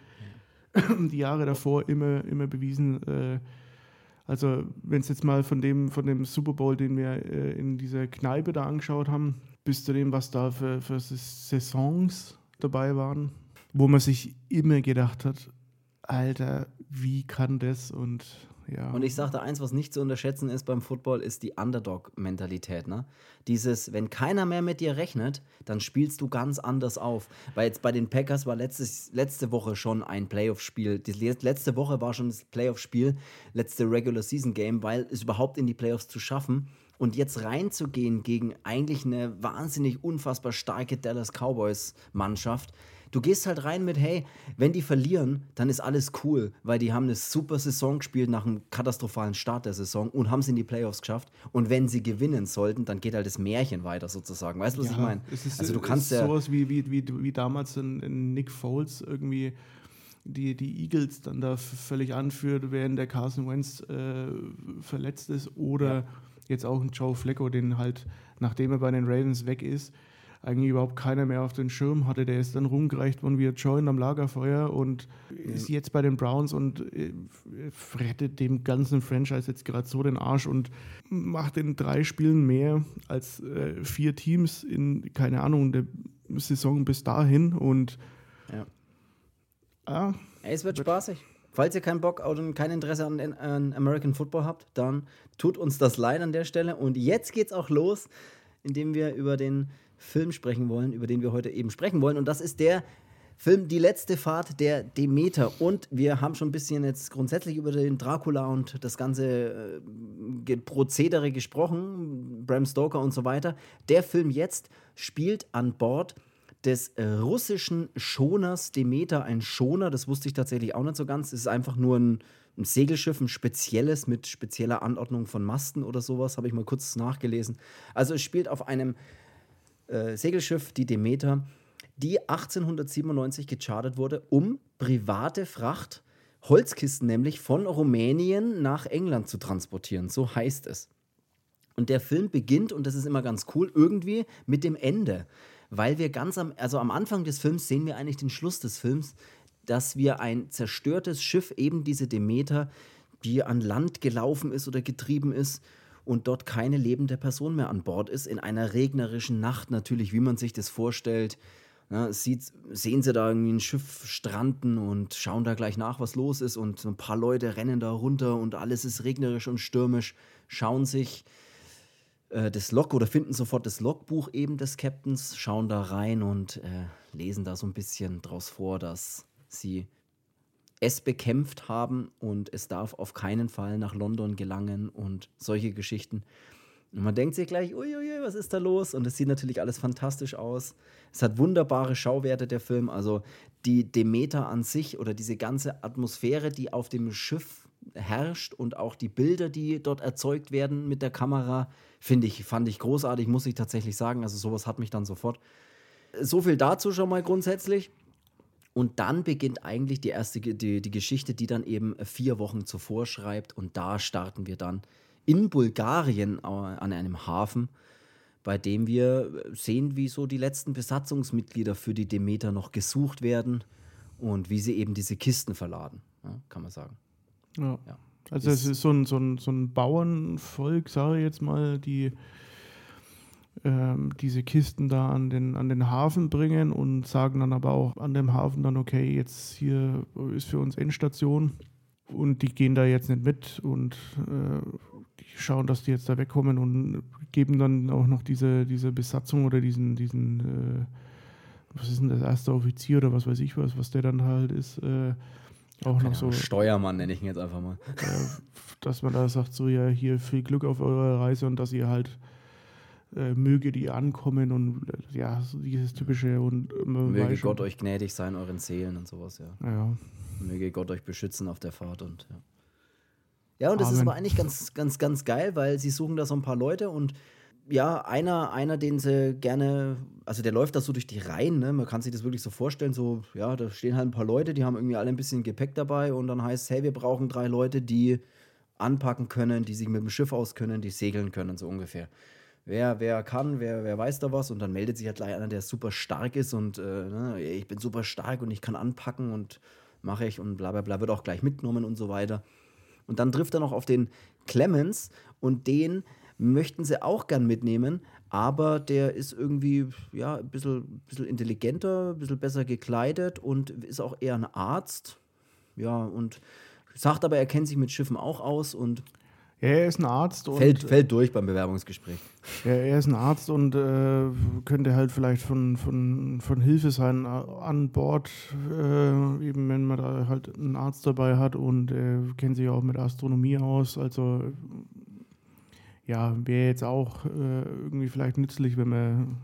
die Jahre davor immer, immer bewiesen. Äh, also, wenn es jetzt mal von dem, von dem Super Bowl, den wir äh, in dieser Kneipe da angeschaut haben, bis zu dem, was da für, für Saisons dabei waren, wo man sich immer gedacht hat, Alter, wie kann das und ja. Und ich sagte eins, was nicht zu unterschätzen ist beim Football, ist die Underdog-Mentalität. Ne? Dieses, wenn keiner mehr mit dir rechnet, dann spielst du ganz anders auf. Weil jetzt bei den Packers war letztes, letzte Woche schon ein Playoff-Spiel. Letzte Woche war schon das Playoff-Spiel, letzte Regular-Season-Game, weil es überhaupt in die Playoffs zu schaffen und jetzt reinzugehen gegen eigentlich eine wahnsinnig unfassbar starke Dallas Cowboys-Mannschaft Du gehst halt rein mit, hey, wenn die verlieren, dann ist alles cool, weil die haben eine super Saison gespielt nach einem katastrophalen Start der Saison und haben es in die Playoffs geschafft. Und wenn sie gewinnen sollten, dann geht halt das Märchen weiter sozusagen. Weißt du, was ja, ich meine? Also du kannst ja sowas wie, wie, wie, wie damals in, in Nick Foles irgendwie die, die Eagles dann da völlig anführt, während der Carson Wentz äh, verletzt ist oder ja. jetzt auch ein Joe Flacco, den halt, nachdem er bei den Ravens weg ist, eigentlich überhaupt keiner mehr auf den Schirm hatte. Der ist dann rumgereicht worden wie ein Joint am Lagerfeuer und ja. ist jetzt bei den Browns und äh, rettet dem ganzen Franchise jetzt gerade so den Arsch und macht in drei Spielen mehr als äh, vier Teams in, keine Ahnung, der Saison bis dahin und ja. Ah, es wird, wird spaßig. Falls ihr keinen Bock und kein Interesse an, an, American Football habt, dann tut uns das leid an der Stelle. Und jetzt geht's auch los, indem wir über den Film sprechen wollen, über den wir heute eben sprechen wollen. Und das ist der Film Die letzte Fahrt der Demeter. Und wir haben schon ein bisschen jetzt grundsätzlich über den Dracula und das ganze äh, Prozedere gesprochen, Bram Stoker und so weiter. Der Film jetzt spielt an Bord des äh, russischen Schoners Demeter. Ein Schoner, das wusste ich tatsächlich auch nicht so ganz. Es ist einfach nur ein, ein Segelschiff, ein spezielles mit spezieller Anordnung von Masten oder sowas, habe ich mal kurz nachgelesen. Also es spielt auf einem äh, Segelschiff, die Demeter, die 1897 gechartert wurde, um private Fracht, Holzkisten nämlich, von Rumänien nach England zu transportieren. So heißt es. Und der Film beginnt, und das ist immer ganz cool, irgendwie mit dem Ende. Weil wir ganz am, also am Anfang des Films sehen wir eigentlich den Schluss des Films, dass wir ein zerstörtes Schiff, eben diese Demeter, die an Land gelaufen ist oder getrieben ist, und dort keine lebende Person mehr an Bord ist, in einer regnerischen Nacht natürlich, wie man sich das vorstellt. Ja, sieht, sehen sie da irgendwie ein Schiff stranden und schauen da gleich nach, was los ist und ein paar Leute rennen da runter und alles ist regnerisch und stürmisch, schauen sich äh, das Log oder finden sofort das Logbuch eben des Captains, schauen da rein und äh, lesen da so ein bisschen draus vor, dass sie es bekämpft haben und es darf auf keinen Fall nach London gelangen und solche Geschichten. Und man denkt sich gleich, uiuiui, was ist da los? Und es sieht natürlich alles fantastisch aus. Es hat wunderbare Schauwerte, der Film. Also die Demeter an sich oder diese ganze Atmosphäre, die auf dem Schiff herrscht und auch die Bilder, die dort erzeugt werden mit der Kamera, finde ich, fand ich großartig, muss ich tatsächlich sagen. Also sowas hat mich dann sofort. So viel dazu schon mal grundsätzlich. Und dann beginnt eigentlich die erste die, die Geschichte, die dann eben vier Wochen zuvor schreibt. Und da starten wir dann in Bulgarien an einem Hafen, bei dem wir sehen, wie so die letzten Besatzungsmitglieder für die Demeter noch gesucht werden und wie sie eben diese Kisten verladen, ja, kann man sagen. Ja. ja. Also es ist so ein, so ein, so ein Bauernvolk, sage ich jetzt mal, die ähm, diese Kisten da an den, an den Hafen bringen und sagen dann aber auch an dem Hafen dann, okay, jetzt hier ist für uns Endstation und die gehen da jetzt nicht mit und äh, die schauen, dass die jetzt da wegkommen und geben dann auch noch diese, diese Besatzung oder diesen, diesen äh, was ist denn das, erste Offizier oder was weiß ich was, was der dann halt ist, äh, auch noch so. Steuermann nenne ich ihn jetzt einfach mal. dass man da sagt, so ja, hier viel Glück auf eurer Reise und dass ihr halt äh, möge die ankommen und äh, ja, so dieses typische und äh, möge Gott euch gnädig sein, euren Seelen und sowas, ja. ja. Möge Gott euch beschützen auf der Fahrt und ja. Ja, und das Amen. ist aber eigentlich ganz, ganz, ganz geil, weil sie suchen da so ein paar Leute und ja, einer, einer, den sie gerne, also der läuft da so durch die Reihen, ne? Man kann sich das wirklich so vorstellen, so, ja, da stehen halt ein paar Leute, die haben irgendwie alle ein bisschen Gepäck dabei und dann heißt, hey, wir brauchen drei Leute, die anpacken können, die sich mit dem Schiff auskennen, die segeln können, so ungefähr. Wer, wer kann, wer, wer weiß da was und dann meldet sich halt gleich einer, der super stark ist und äh, ne, ich bin super stark und ich kann anpacken und mache ich und bla bla bla, wird auch gleich mitgenommen und so weiter. Und dann trifft er noch auf den Clemens und den möchten sie auch gern mitnehmen, aber der ist irgendwie ja, ein bisschen, bisschen intelligenter, ein bisschen besser gekleidet und ist auch eher ein Arzt. Ja, und sagt aber, er kennt sich mit Schiffen auch aus und ja, er ist ein Arzt. Und fällt, fällt durch beim Bewerbungsgespräch. Ja, er ist ein Arzt und äh, könnte halt vielleicht von, von, von Hilfe sein äh, an Bord, äh, eben wenn man da halt einen Arzt dabei hat und äh, kennt sich auch mit Astronomie aus. Also ja, wäre jetzt auch äh, irgendwie vielleicht nützlich, wenn man.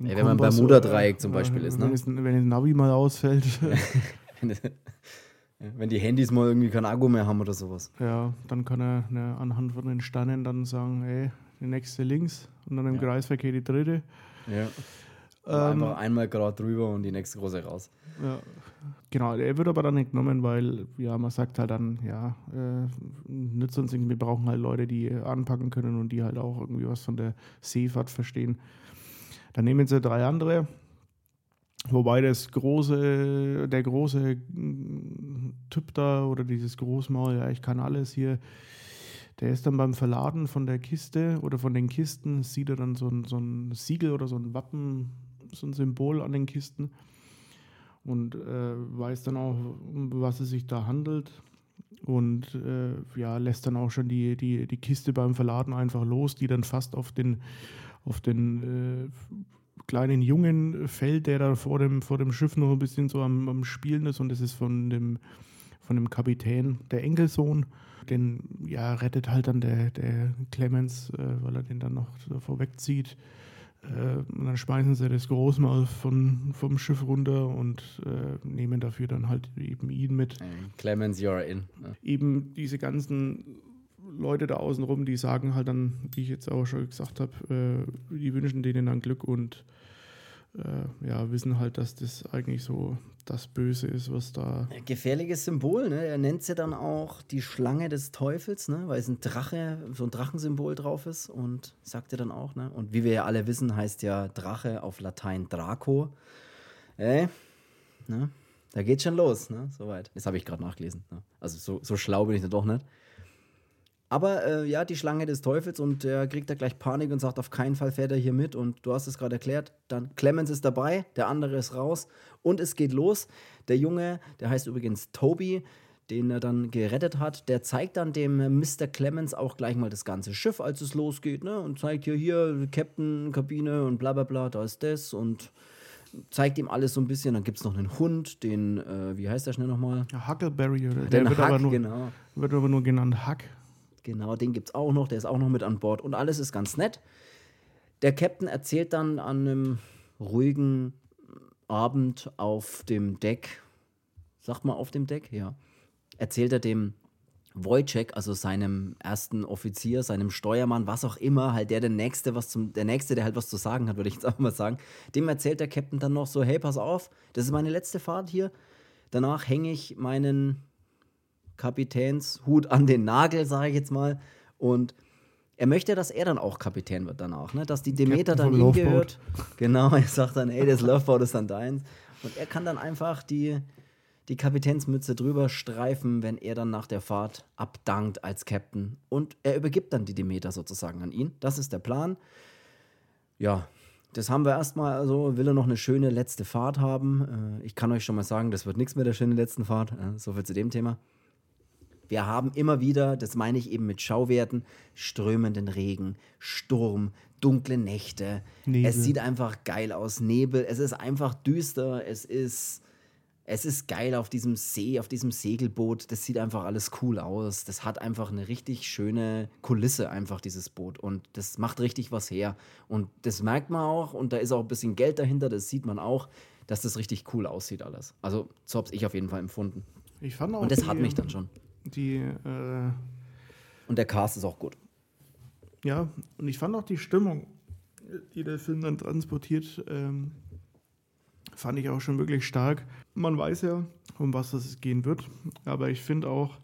Äh, ja, wenn man beim Bermuda-Dreieck zum Beispiel ist, ne? Wenn, das Navi mal ausfällt. Wenn die Handys mal irgendwie kein Akku mehr haben oder sowas. Ja, dann kann er ne, anhand von den Sternen dann sagen, hey, die nächste links und dann im ja. Kreisverkehr die dritte. Ja. Ähm, einfach einmal gerade drüber und die nächste große raus. Ja, genau. Er wird aber dann nicht genommen, weil ja, man sagt halt dann, ja, äh, nützt uns nicht, wir brauchen halt Leute, die anpacken können und die halt auch irgendwie was von der Seefahrt verstehen. Dann nehmen sie drei andere Wobei das große, der große mm, Typ da oder dieses Großmaul, ja, ich kann alles hier, der ist dann beim Verladen von der Kiste oder von den Kisten, sieht er dann so ein, so ein Siegel oder so ein Wappen, so ein Symbol an den Kisten und äh, weiß dann auch, um was es sich da handelt und äh, ja, lässt dann auch schon die, die, die Kiste beim Verladen einfach los, die dann fast auf den, auf den äh, kleinen Jungen fällt, der da vor dem, vor dem Schiff noch ein bisschen so am, am Spielen ist und das ist von dem, von dem Kapitän, der Enkelsohn. Den ja, rettet halt dann der, der Clemens, äh, weil er den dann noch vorwegzieht. Äh, und dann schmeißen sie das Großmaul von, vom Schiff runter und äh, nehmen dafür dann halt eben ihn mit. Clemens, you're in. Eben diese ganzen Leute da außen rum, die sagen halt dann, wie ich jetzt auch schon gesagt habe, äh, die wünschen denen dann Glück und äh, ja, wissen halt, dass das eigentlich so das Böse ist, was da. Gefährliches Symbol, ne? Er nennt sie dann auch die Schlange des Teufels, ne? Weil es ein Drache, so ein Drachensymbol drauf ist und sagt er dann auch, ne? Und wie wir ja alle wissen, heißt ja Drache auf Latein Draco. Ey, ne? Da geht schon los, ne? Soweit. Das habe ich gerade nachgelesen. Ne? Also so, so schlau bin ich dann doch nicht. Aber äh, ja, die Schlange des Teufels und der kriegt da gleich Panik und sagt, auf keinen Fall fährt er hier mit. Und du hast es gerade erklärt, dann Clemens ist dabei, der andere ist raus und es geht los. Der Junge, der heißt übrigens Toby, den er dann gerettet hat, der zeigt dann dem Mr. Clemens auch gleich mal das ganze Schiff, als es losgeht, ne? Und zeigt hier, hier, Captain, Kabine und bla bla bla, da ist das und zeigt ihm alles so ein bisschen. Dann gibt es noch einen Hund, den, äh, wie heißt der schnell nochmal? Huckleberry, oder? Der wird, Huck, aber nur, genau. wird aber nur genannt Huck. Genau, den gibt es auch noch, der ist auch noch mit an Bord und alles ist ganz nett. Der Captain erzählt dann an einem ruhigen Abend auf dem Deck, sagt mal auf dem Deck, ja, erzählt er dem Wojciech, also seinem ersten Offizier, seinem Steuermann, was auch immer, halt der der nächste, was zum der nächste, der halt was zu sagen hat, würde ich jetzt auch mal sagen. Dem erzählt der Captain dann noch so, hey, pass auf, das ist meine letzte Fahrt hier. Danach hänge ich meinen Kapitänshut an den Nagel, sage ich jetzt mal. Und er möchte, dass er dann auch Kapitän wird danach, ne? dass die Demeter dann ihm gehört. Genau, er sagt dann, ey, das Loveboat ist dann deins. Und er kann dann einfach die, die Kapitänsmütze drüber streifen, wenn er dann nach der Fahrt abdankt als Captain. Und er übergibt dann die Demeter sozusagen an ihn. Das ist der Plan. Ja, das haben wir erstmal. Also will er noch eine schöne letzte Fahrt haben. Äh, ich kann euch schon mal sagen, das wird nichts mit der schönen letzten Fahrt. Äh, so viel zu dem Thema. Wir haben immer wieder, das meine ich eben mit Schauwerten, strömenden Regen, Sturm, dunkle Nächte. Nebel. Es sieht einfach geil aus. Nebel. Es ist einfach düster. Es ist es ist geil auf diesem See, auf diesem Segelboot. Das sieht einfach alles cool aus. Das hat einfach eine richtig schöne Kulisse, einfach dieses Boot. Und das macht richtig was her. Und das merkt man auch. Und da ist auch ein bisschen Geld dahinter. Das sieht man auch, dass das richtig cool aussieht, alles. Also, so habe ich auf jeden Fall empfunden. Ich fand auch Und das die, hat mich dann schon. Die, äh, Und der Cast ist auch gut. ja, und ich fand auch die Stimmung, die der Film dann transportiert, ähm, fand ich auch schon wirklich stark. Man weiß ja, um was es gehen wird, aber ich finde auch,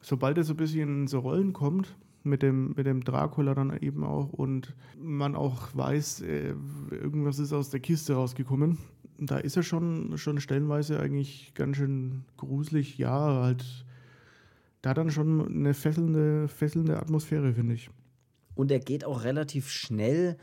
sobald er so ein bisschen in so Rollen kommt, mit dem, mit dem Dracula dann eben auch und man auch weiß, äh, irgendwas ist aus der Kiste rausgekommen, da ist er schon, schon stellenweise eigentlich ganz schön gruselig. Ja, halt, da dann schon eine fesselnde, fesselnde Atmosphäre, finde ich. Und er geht auch relativ schnell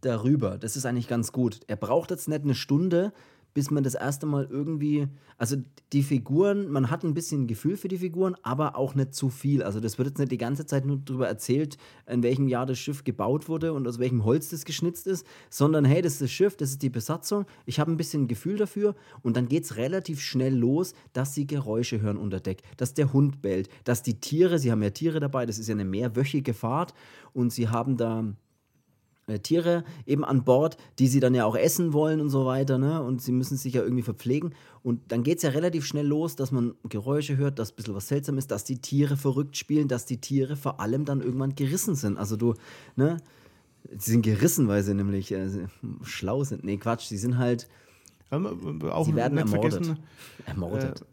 darüber. Das ist eigentlich ganz gut. Er braucht jetzt nicht eine Stunde, bis man das erste Mal irgendwie, also die Figuren, man hat ein bisschen Gefühl für die Figuren, aber auch nicht zu viel. Also das wird jetzt nicht die ganze Zeit nur darüber erzählt, in welchem Jahr das Schiff gebaut wurde und aus welchem Holz das geschnitzt ist, sondern hey, das ist das Schiff, das ist die Besatzung, ich habe ein bisschen Gefühl dafür und dann geht es relativ schnell los, dass sie Geräusche hören unter Deck, dass der Hund bellt, dass die Tiere, sie haben ja Tiere dabei, das ist ja eine mehrwöchige Fahrt und sie haben da Tiere eben an Bord, die sie dann ja auch essen wollen und so weiter, ne? Und sie müssen sich ja irgendwie verpflegen. Und dann geht es ja relativ schnell los, dass man Geräusche hört, dass ein bisschen was seltsam ist, dass die Tiere verrückt spielen, dass die Tiere vor allem dann irgendwann gerissen sind. Also du, ne? Sie sind gerissen, weil sie nämlich äh, schlau sind. Nee, Quatsch, sie sind halt, Ähm, auch sie werden ermordet. ermordet. Äh,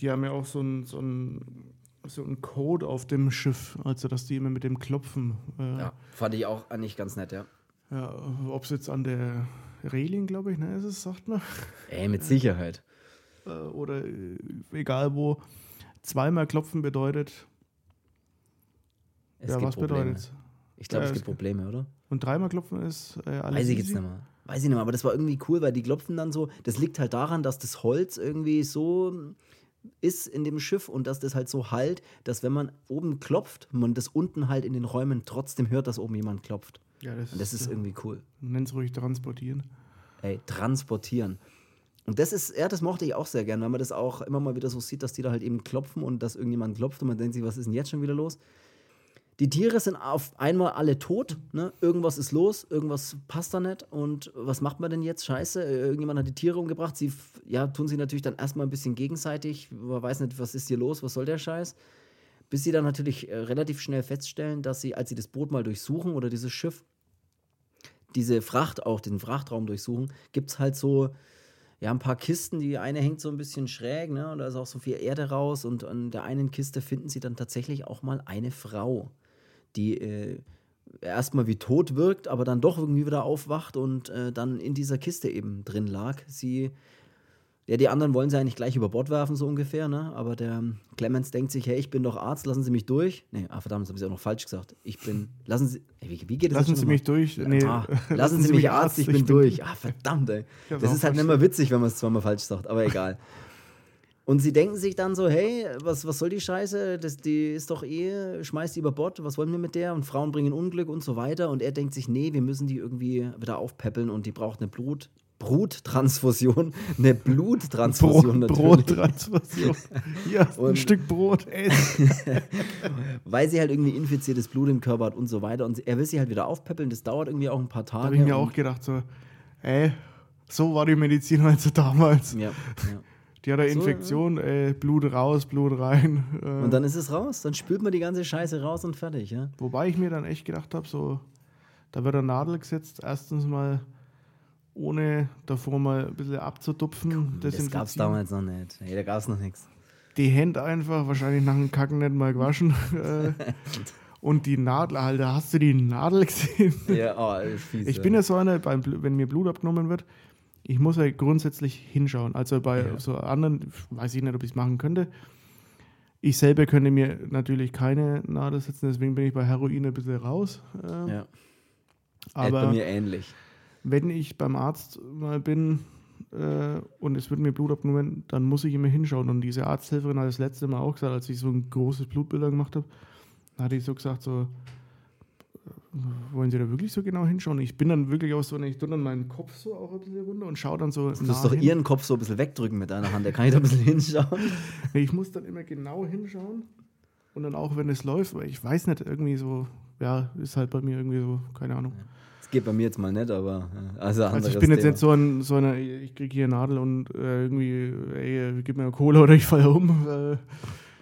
die haben ja auch so einen so ein, so ein Code auf dem Schiff, also dass die immer mit dem klopfen. Äh, ja, fand ich auch eigentlich ganz nett, ja. ja, Ob es jetzt an der Reling, glaube ich, ne, ist es, sagt man. Ey, mit Sicherheit. Äh, oder äh, egal wo. Zweimal klopfen bedeutet. Es ja, gibt was Probleme. bedeutet Ich glaube, es gibt Probleme, oder? Und dreimal klopfen ist äh, alles Weiß ich jetzt nicht mehr. Weiß ich nicht mehr, aber das war irgendwie cool, weil die klopfen dann so. Das liegt halt daran, dass das Holz irgendwie so ist in dem Schiff und dass das halt so halt, dass wenn man oben klopft, man das unten halt in den Räumen trotzdem hört, dass oben jemand klopft. Ja, das, Und das ist irgendwie cool. Nenn's ruhig transportieren. Ey, transportieren. Und das ist, ja, das mochte ich auch sehr gern, weil man das auch immer mal wieder so sieht, dass die da halt eben klopfen und dass irgendjemand klopft und man denkt sich, was ist denn jetzt schon wieder los? Die Tiere sind auf einmal alle tot, ne? Irgendwas ist los, irgendwas passt da nicht. Und was macht man denn jetzt? Scheiße, äh, irgendjemand hat die Tiere umgebracht. Sie ja, tun sich natürlich dann erstmal ein bisschen gegenseitig. Man weiß nicht, was ist hier los, was soll der Scheiß? Bis sie dann natürlich äh, relativ schnell feststellen, dass sie, als sie das Boot mal durchsuchen oder dieses Schiff, diese Fracht auch, den Frachtraum durchsuchen, gibt es halt so, ja, ein paar Kisten. Die eine hängt so ein bisschen schräg, ne? Und da ist auch so viel Erde raus. Und an der einen Kiste finden sie dann tatsächlich auch mal eine Frau, die äh, erstmal wie tot wirkt, aber dann doch irgendwie wieder aufwacht und äh, dann in dieser Kiste eben drin lag. Sie. Ja, die anderen wollen sie eigentlich gleich über Bord werfen, so ungefähr, ne? Aber der Clemens denkt sich, hey, ich bin doch Arzt, lassen Sie mich durch. Nee, ah, verdammt, das habe ich auch noch falsch gesagt. Ich bin. Lassen Sie. Ey, wie, wie geht das Lassen Sie mich durch. Nee, Ah, lassen, Sie mich Arzt, ich bin durch. Ah, verdammt, ey. Ich Das ist halt nicht mehr witzig, wenn man es zweimal falsch sagt, aber egal. Und sie denken sich dann so, hey, was, was soll die Scheiße? Das, die ist doch eh, schmeißt die über Bord, was wollen wir mit der? Und Frauen bringen Unglück und so weiter. Und er denkt sich, nee, wir müssen die irgendwie wieder aufpäppeln und die braucht eine Blut, Bruttransfusion. Eine Bluttransfusion Brot, natürlich. Brottransfusion. Hier, ein Stück Brot. Essen. Weil sie halt irgendwie infiziertes Blut im Körper hat und so weiter. Und er will sie halt wieder aufpäppeln. Das dauert irgendwie auch ein paar Da Tage. habe ich mir auch gedacht, so, ey, so war die Medizin also damals. Ja, ja. Die hat eine So, Infektion, ey, Blut raus, Blut rein. Äh, Und dann ist es raus. Dann spült man die ganze Scheiße raus und fertig, ja. Wobei ich mir dann echt gedacht habe, so, da wird eine Nadel gesetzt, erstens mal ohne davor mal ein bisschen abzutupfen. Das gab es damals noch nicht. Nee, da gab es noch nichts. Die Hände einfach, wahrscheinlich nach dem Kacken nicht mal gewaschen. äh, und die Nadel, Alter, hast du die Nadel gesehen? Ja, oh, fies. Ich bin ja so einer, wenn mir Blut abgenommen wird, ich muss ja grundsätzlich hinschauen. Also bei Ja. so anderen, weiß ich nicht, ob ich es machen könnte. Ich selber könnte mir natürlich keine Nadel setzen, deswegen bin ich bei Heroin ein bisschen raus. Äh, Ja, aber bei mir ähnlich. wenn ich beim Arzt mal bin äh, und es wird mir Blut abgenommen, dann muss ich immer hinschauen. Und diese Arzthelferin hat das letzte Mal auch gesagt, als ich so ein großes Blutbild gemacht habe, hatte ich so gesagt, so, wollen Sie da wirklich so genau hinschauen? Ich bin dann wirklich auch so, ich tue dann meinen Kopf so auch ein bisschen runter und schaue dann so. Du musst doch hin. Ihren Kopf so ein bisschen wegdrücken mit deiner Hand, da kann ich da ein bisschen hinschauen. Ich muss dann immer genau hinschauen und dann auch, wenn es läuft, weil ich weiß nicht, irgendwie so, ja, ist halt bei mir irgendwie so, keine Ahnung. Das geht bei mir jetzt mal nicht, aber also, also ich bin jetzt Thema. nicht so ein, so eine, ich kriege hier eine Nadel und äh, irgendwie, ey, gib mir eine Cola oder ich falle um. Äh.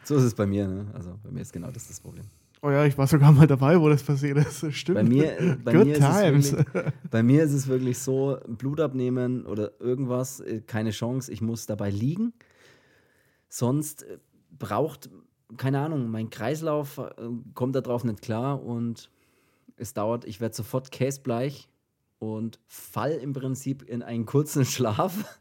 So ist es bei mir, ne? Also bei mir ist genau das das Problem. Oh ja, ich war sogar mal dabei, wo das passiert ist. Stimmt. Bei mir, bei mir, ist, wirklich, bei mir ist es wirklich so, Blut abnehmen oder irgendwas, äh, keine Chance. Ich muss dabei liegen. Sonst äh, braucht, keine Ahnung, mein Kreislauf äh, kommt darauf nicht klar und es dauert, ich werde sofort käsbleich und fall im Prinzip in einen kurzen Schlaf.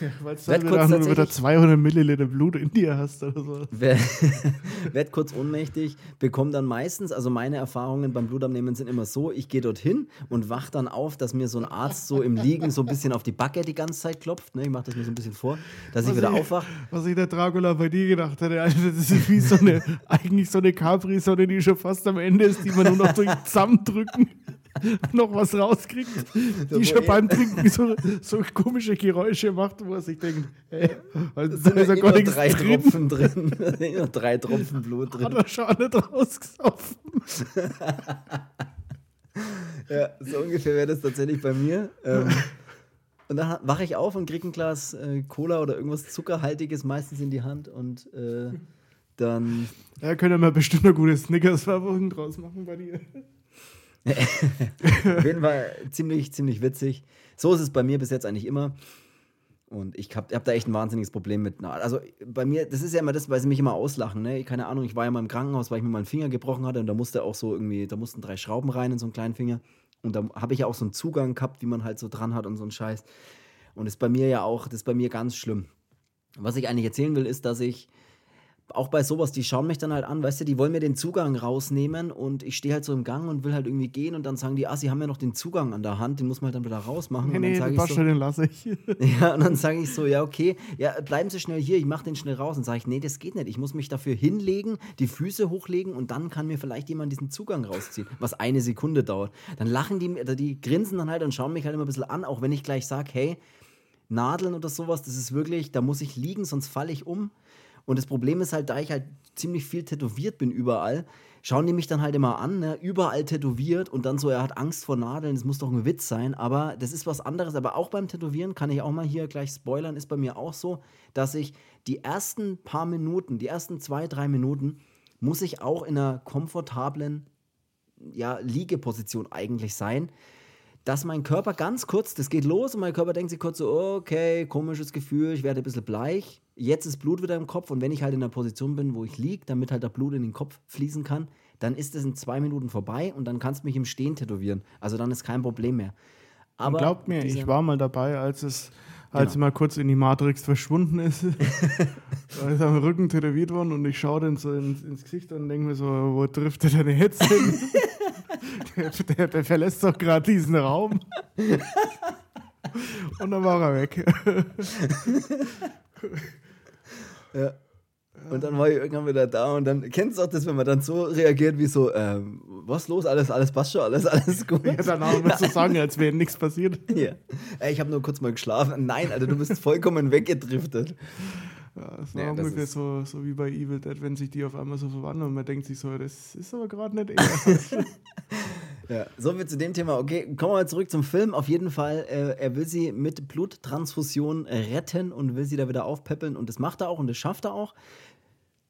Ja, weil du dann wieder 200 Milliliter Blut in dir hast oder so. Werd kurz ohnmächtig, bekomme dann meistens, also meine Erfahrungen beim Blutabnehmen sind immer so, ich gehe dorthin und wach dann auf, dass mir so ein Arzt so im Liegen so ein bisschen auf die Backe die ganze Zeit klopft. Ne? Ich mache das mir so ein bisschen vor, dass was ich wieder aufwache. Was ich der Dracula bei dir gedacht hätte, also das ist wie so eine, eigentlich so eine Capri-Sonne, die schon fast am Ende ist, die man nur noch durch zusammendrücken noch was rauskriegt, die schon beim Trinken so, so, komische Geräusche macht, wo er sich denkt, hey, also da ist ja gar nichts drei drin. Tropfen drin. nur drei Tropfen Blut drin. Hat er schon nicht rausgesoffen. ja, so ungefähr wäre das tatsächlich bei mir. Ähm, und dann wache ich auf und kriege ein Glas äh, Cola oder irgendwas Zuckerhaltiges meistens in die Hand und äh, dann. Ja, können wir bestimmt eine gute Snickers-Werbung draus machen bei dir. Auf jeden Fall ziemlich, ziemlich witzig. So ist es bei mir bis jetzt eigentlich immer. Und ich habe hab da echt ein wahnsinniges Problem mit. Also bei mir, das ist ja immer das, weil sie mich immer auslachen. Ne? Keine Ahnung, ich war ja mal im Krankenhaus, weil ich mir mal einen Finger gebrochen hatte und da musste auch so irgendwie, da mussten drei Schrauben rein in so einen kleinen Finger. Und da habe ich ja auch so einen Zugang gehabt, wie man halt so dran hat und so einen Scheiß. Und das ist bei mir ja auch, das ist bei mir ganz schlimm. Was ich eigentlich erzählen will, ist, dass ich auch bei sowas, die schauen mich dann halt an, weißt du, die wollen mir den Zugang rausnehmen und ich stehe halt so im Gang und will halt irgendwie gehen und dann sagen die, ah, sie haben ja noch den Zugang an der Hand, den muss man halt dann wieder rausmachen. Nee, und dann nee, den, so, den lasse ich. ja, und dann sage ich so, ja, okay, ja, bleiben Sie schnell hier, ich mache den schnell raus. Und sage ich, nee, das geht nicht, ich muss mich dafür hinlegen, die Füße hochlegen und dann kann mir vielleicht jemand diesen Zugang rausziehen, was eine Sekunde dauert. Dann lachen die, die grinsen dann halt und schauen mich halt immer ein bisschen an, auch wenn ich gleich sage, hey, Nadeln oder sowas, das ist wirklich, da muss ich liegen, sonst falle ich um. Und das Problem ist halt, da ich halt ziemlich viel tätowiert bin überall, schauen die mich dann halt immer an, ne? überall tätowiert und dann so, er hat Angst vor Nadeln, das muss doch ein Witz sein, aber das ist was anderes. Aber auch beim Tätowieren kann ich auch mal hier gleich spoilern, ist bei mir auch so, dass ich die ersten paar Minuten, die ersten zwei, drei Minuten, muss ich auch in einer komfortablen ja, Liegeposition eigentlich sein, dass mein Körper ganz kurz, das geht los und mein Körper denkt sich kurz so, okay, komisches Gefühl, ich werde ein bisschen bleich jetzt ist Blut wieder im Kopf und wenn ich halt in der Position bin, wo ich liege, damit halt der Blut in den Kopf fließen kann, dann ist es in zwei Minuten vorbei und dann kannst du mich im Stehen tätowieren. Also dann ist kein Problem mehr. Aber und glaubt mir, ich war mal dabei, als es als genau. mal kurz in die Matrix verschwunden ist. da ist am Rücken tätowiert worden und ich schaue dann so ins, ins Gesicht und denke mir so, wo trifft der denn jetzt hin? der, der, der verlässt doch gerade diesen Raum. und dann war er weg. Ja. Und dann war ich irgendwann wieder da und dann kennst du auch das, wenn man dann so reagiert wie so, ähm, was los, alles, alles passt schon, alles, alles gut. Ja, danach würdest du sagen, als wäre nichts passiert. Ja. Ey, ich habe nur kurz mal geschlafen. Nein, Alter, du bist vollkommen weggedriftet. Ja, das war nee, ungefähr so, so wie bei Evil Dead, wenn sich die auf einmal so verwandeln und man denkt sich so, das ist aber gerade nicht er. Ja, so viel zu dem Thema. Okay, kommen wir mal zurück zum Film. Auf jeden Fall, äh, er will sie mit Bluttransfusion retten und will sie da wieder aufpäppeln. Und das macht er auch und das schafft er auch.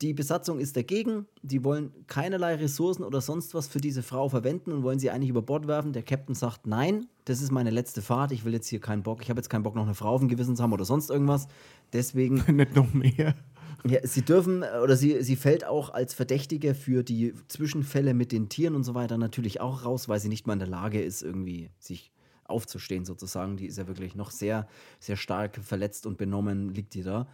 Die Besatzung ist dagegen. Die wollen keinerlei Ressourcen oder sonst was für diese Frau verwenden und wollen sie eigentlich über Bord werfen. Der Captain sagt: Nein, das ist meine letzte Fahrt. Ich will jetzt hier keinen Bock. Ich habe jetzt keinen Bock, noch eine Frau auf dem Gewissen zu haben oder sonst irgendwas. Deswegen. Nicht noch mehr. Ja, sie dürfen oder sie, sie fällt auch als Verdächtige für die Zwischenfälle mit den Tieren und so weiter natürlich auch raus, weil sie nicht mal in der Lage ist, irgendwie sich aufzustehen sozusagen. Die ist ja wirklich noch sehr, sehr stark verletzt und benommen, liegt die da.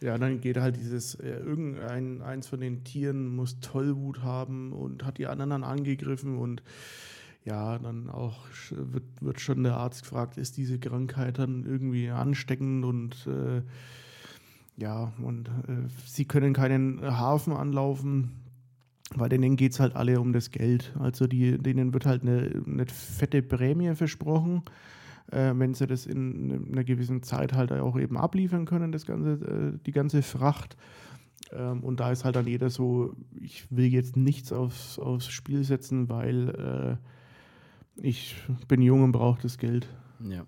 Ja, dann geht halt dieses, äh, irgendein eins von den Tieren muss Tollwut haben und hat die anderen dann angegriffen und ja, dann auch wird, wird schon der Arzt gefragt, ist diese Krankheit dann irgendwie ansteckend und äh, ja, und äh, sie können keinen Hafen anlaufen. weil denen geht es halt alle um das Geld. Also die, denen wird halt eine, eine fette Prämie versprochen, wenn sie das in einer gewissen Zeit halt auch eben abliefern können, das ganze, äh, die ganze Fracht. Ähm, und da ist halt dann jeder so, ich will jetzt nichts aufs, aufs Spiel setzen, weil äh, ich bin jung und brauche das Geld. Ja.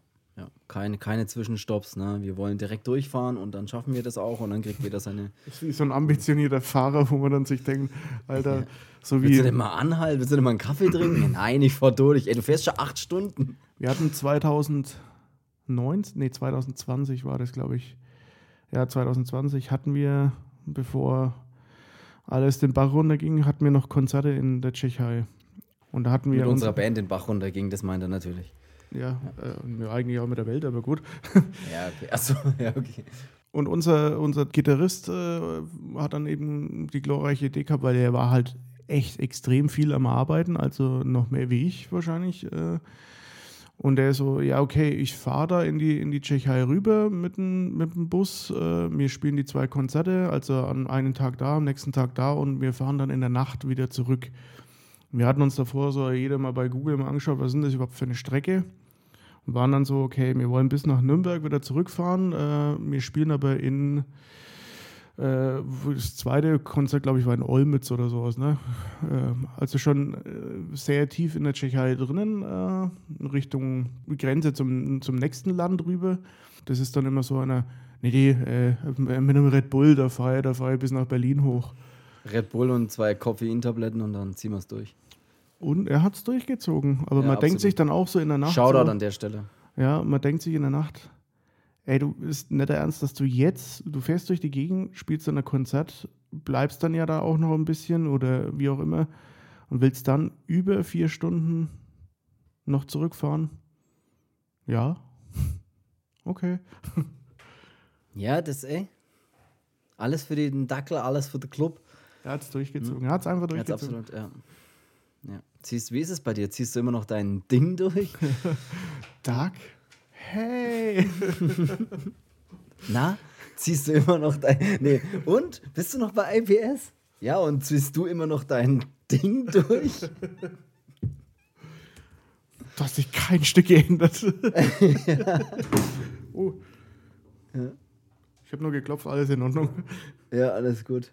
Keine, keine Zwischenstopps. Ne? Wir wollen direkt durchfahren und dann schaffen wir das auch und dann kriegt jeder seine. Das ist wie so ein ambitionierter Fahrer, wo man dann sich denkt, Alter, Ja. so wie. Willst du denn mal anhalten? Willst du denn mal einen Kaffee trinken? Nein, ich fahr durch. Ey, du fährst schon acht Stunden. Wir hatten 2019, nee, 2020 war das, glaube ich. Ja, 2020 hatten wir, bevor alles den Bach runterging, hatten wir noch Konzerte in der Tschechei. Und da hatten wir Mit uns- unserer Band den Bach runterging, das meint er natürlich. Ja, äh, wir eigentlich auch mit der Welt, aber gut. Ja, okay. Achso, ja, okay. Und unser, unser Gitarrist äh, hat dann eben die glorreiche Idee gehabt, weil der war halt echt extrem viel am Arbeiten, also noch mehr wie ich wahrscheinlich. Äh. Und der so, ja, okay, ich fahre da in die, in die Tschechei rüber mit dem, mit dem Bus. Äh, wir spielen die zwei Konzerte, also an einem Tag da, am nächsten Tag da und wir fahren dann in der Nacht wieder zurück. Wir hatten uns davor so jeder mal bei Google mal angeschaut, was sind das überhaupt für eine Strecke? Und waren dann so, okay, wir wollen bis nach Nürnberg wieder zurückfahren. Äh, wir spielen aber in äh, das zweite Konzert, glaube ich, war in Olmütz oder sowas, ne? Ähm, also schon äh, sehr tief in der Tschechei drinnen, äh, Richtung Grenze zum, zum nächsten Land rüber. Das ist dann immer so einer, nee, mit einem Red Bull, da fahre ich, da fahre ich bis nach Berlin hoch. Red Bull und zwei Koffeintabletten und dann ziehen wir es durch. Und er hat es durchgezogen. Aber Ja, man denkt absolut. sich dann auch so in der Nacht. Shoutout so, an der Stelle. Ja, man denkt sich in der Nacht, ey, du ist nicht der Ernst, dass du jetzt, du fährst durch die Gegend, spielst dann ein Konzert, bleibst dann ja da auch noch ein bisschen oder wie auch immer und willst dann über vier Stunden noch zurückfahren. Ja. Okay. Ja, das ey. Alles für den Dackel, alles für den Club. Er hat es durchgezogen. Er hat es einfach durchgezogen. absolut, ja. Ja. Ziehst, wie ist es bei dir? Ziehst du immer noch dein Ding durch? Doug? Hey! Na? Ziehst du immer noch dein. Nee. Und? Bist du noch bei IPS? Ja, und ziehst du immer noch dein Ding durch? Du hast dich kein Stück geändert. oh. Ich habe nur geklopft, alles in Ordnung. Ja, alles gut.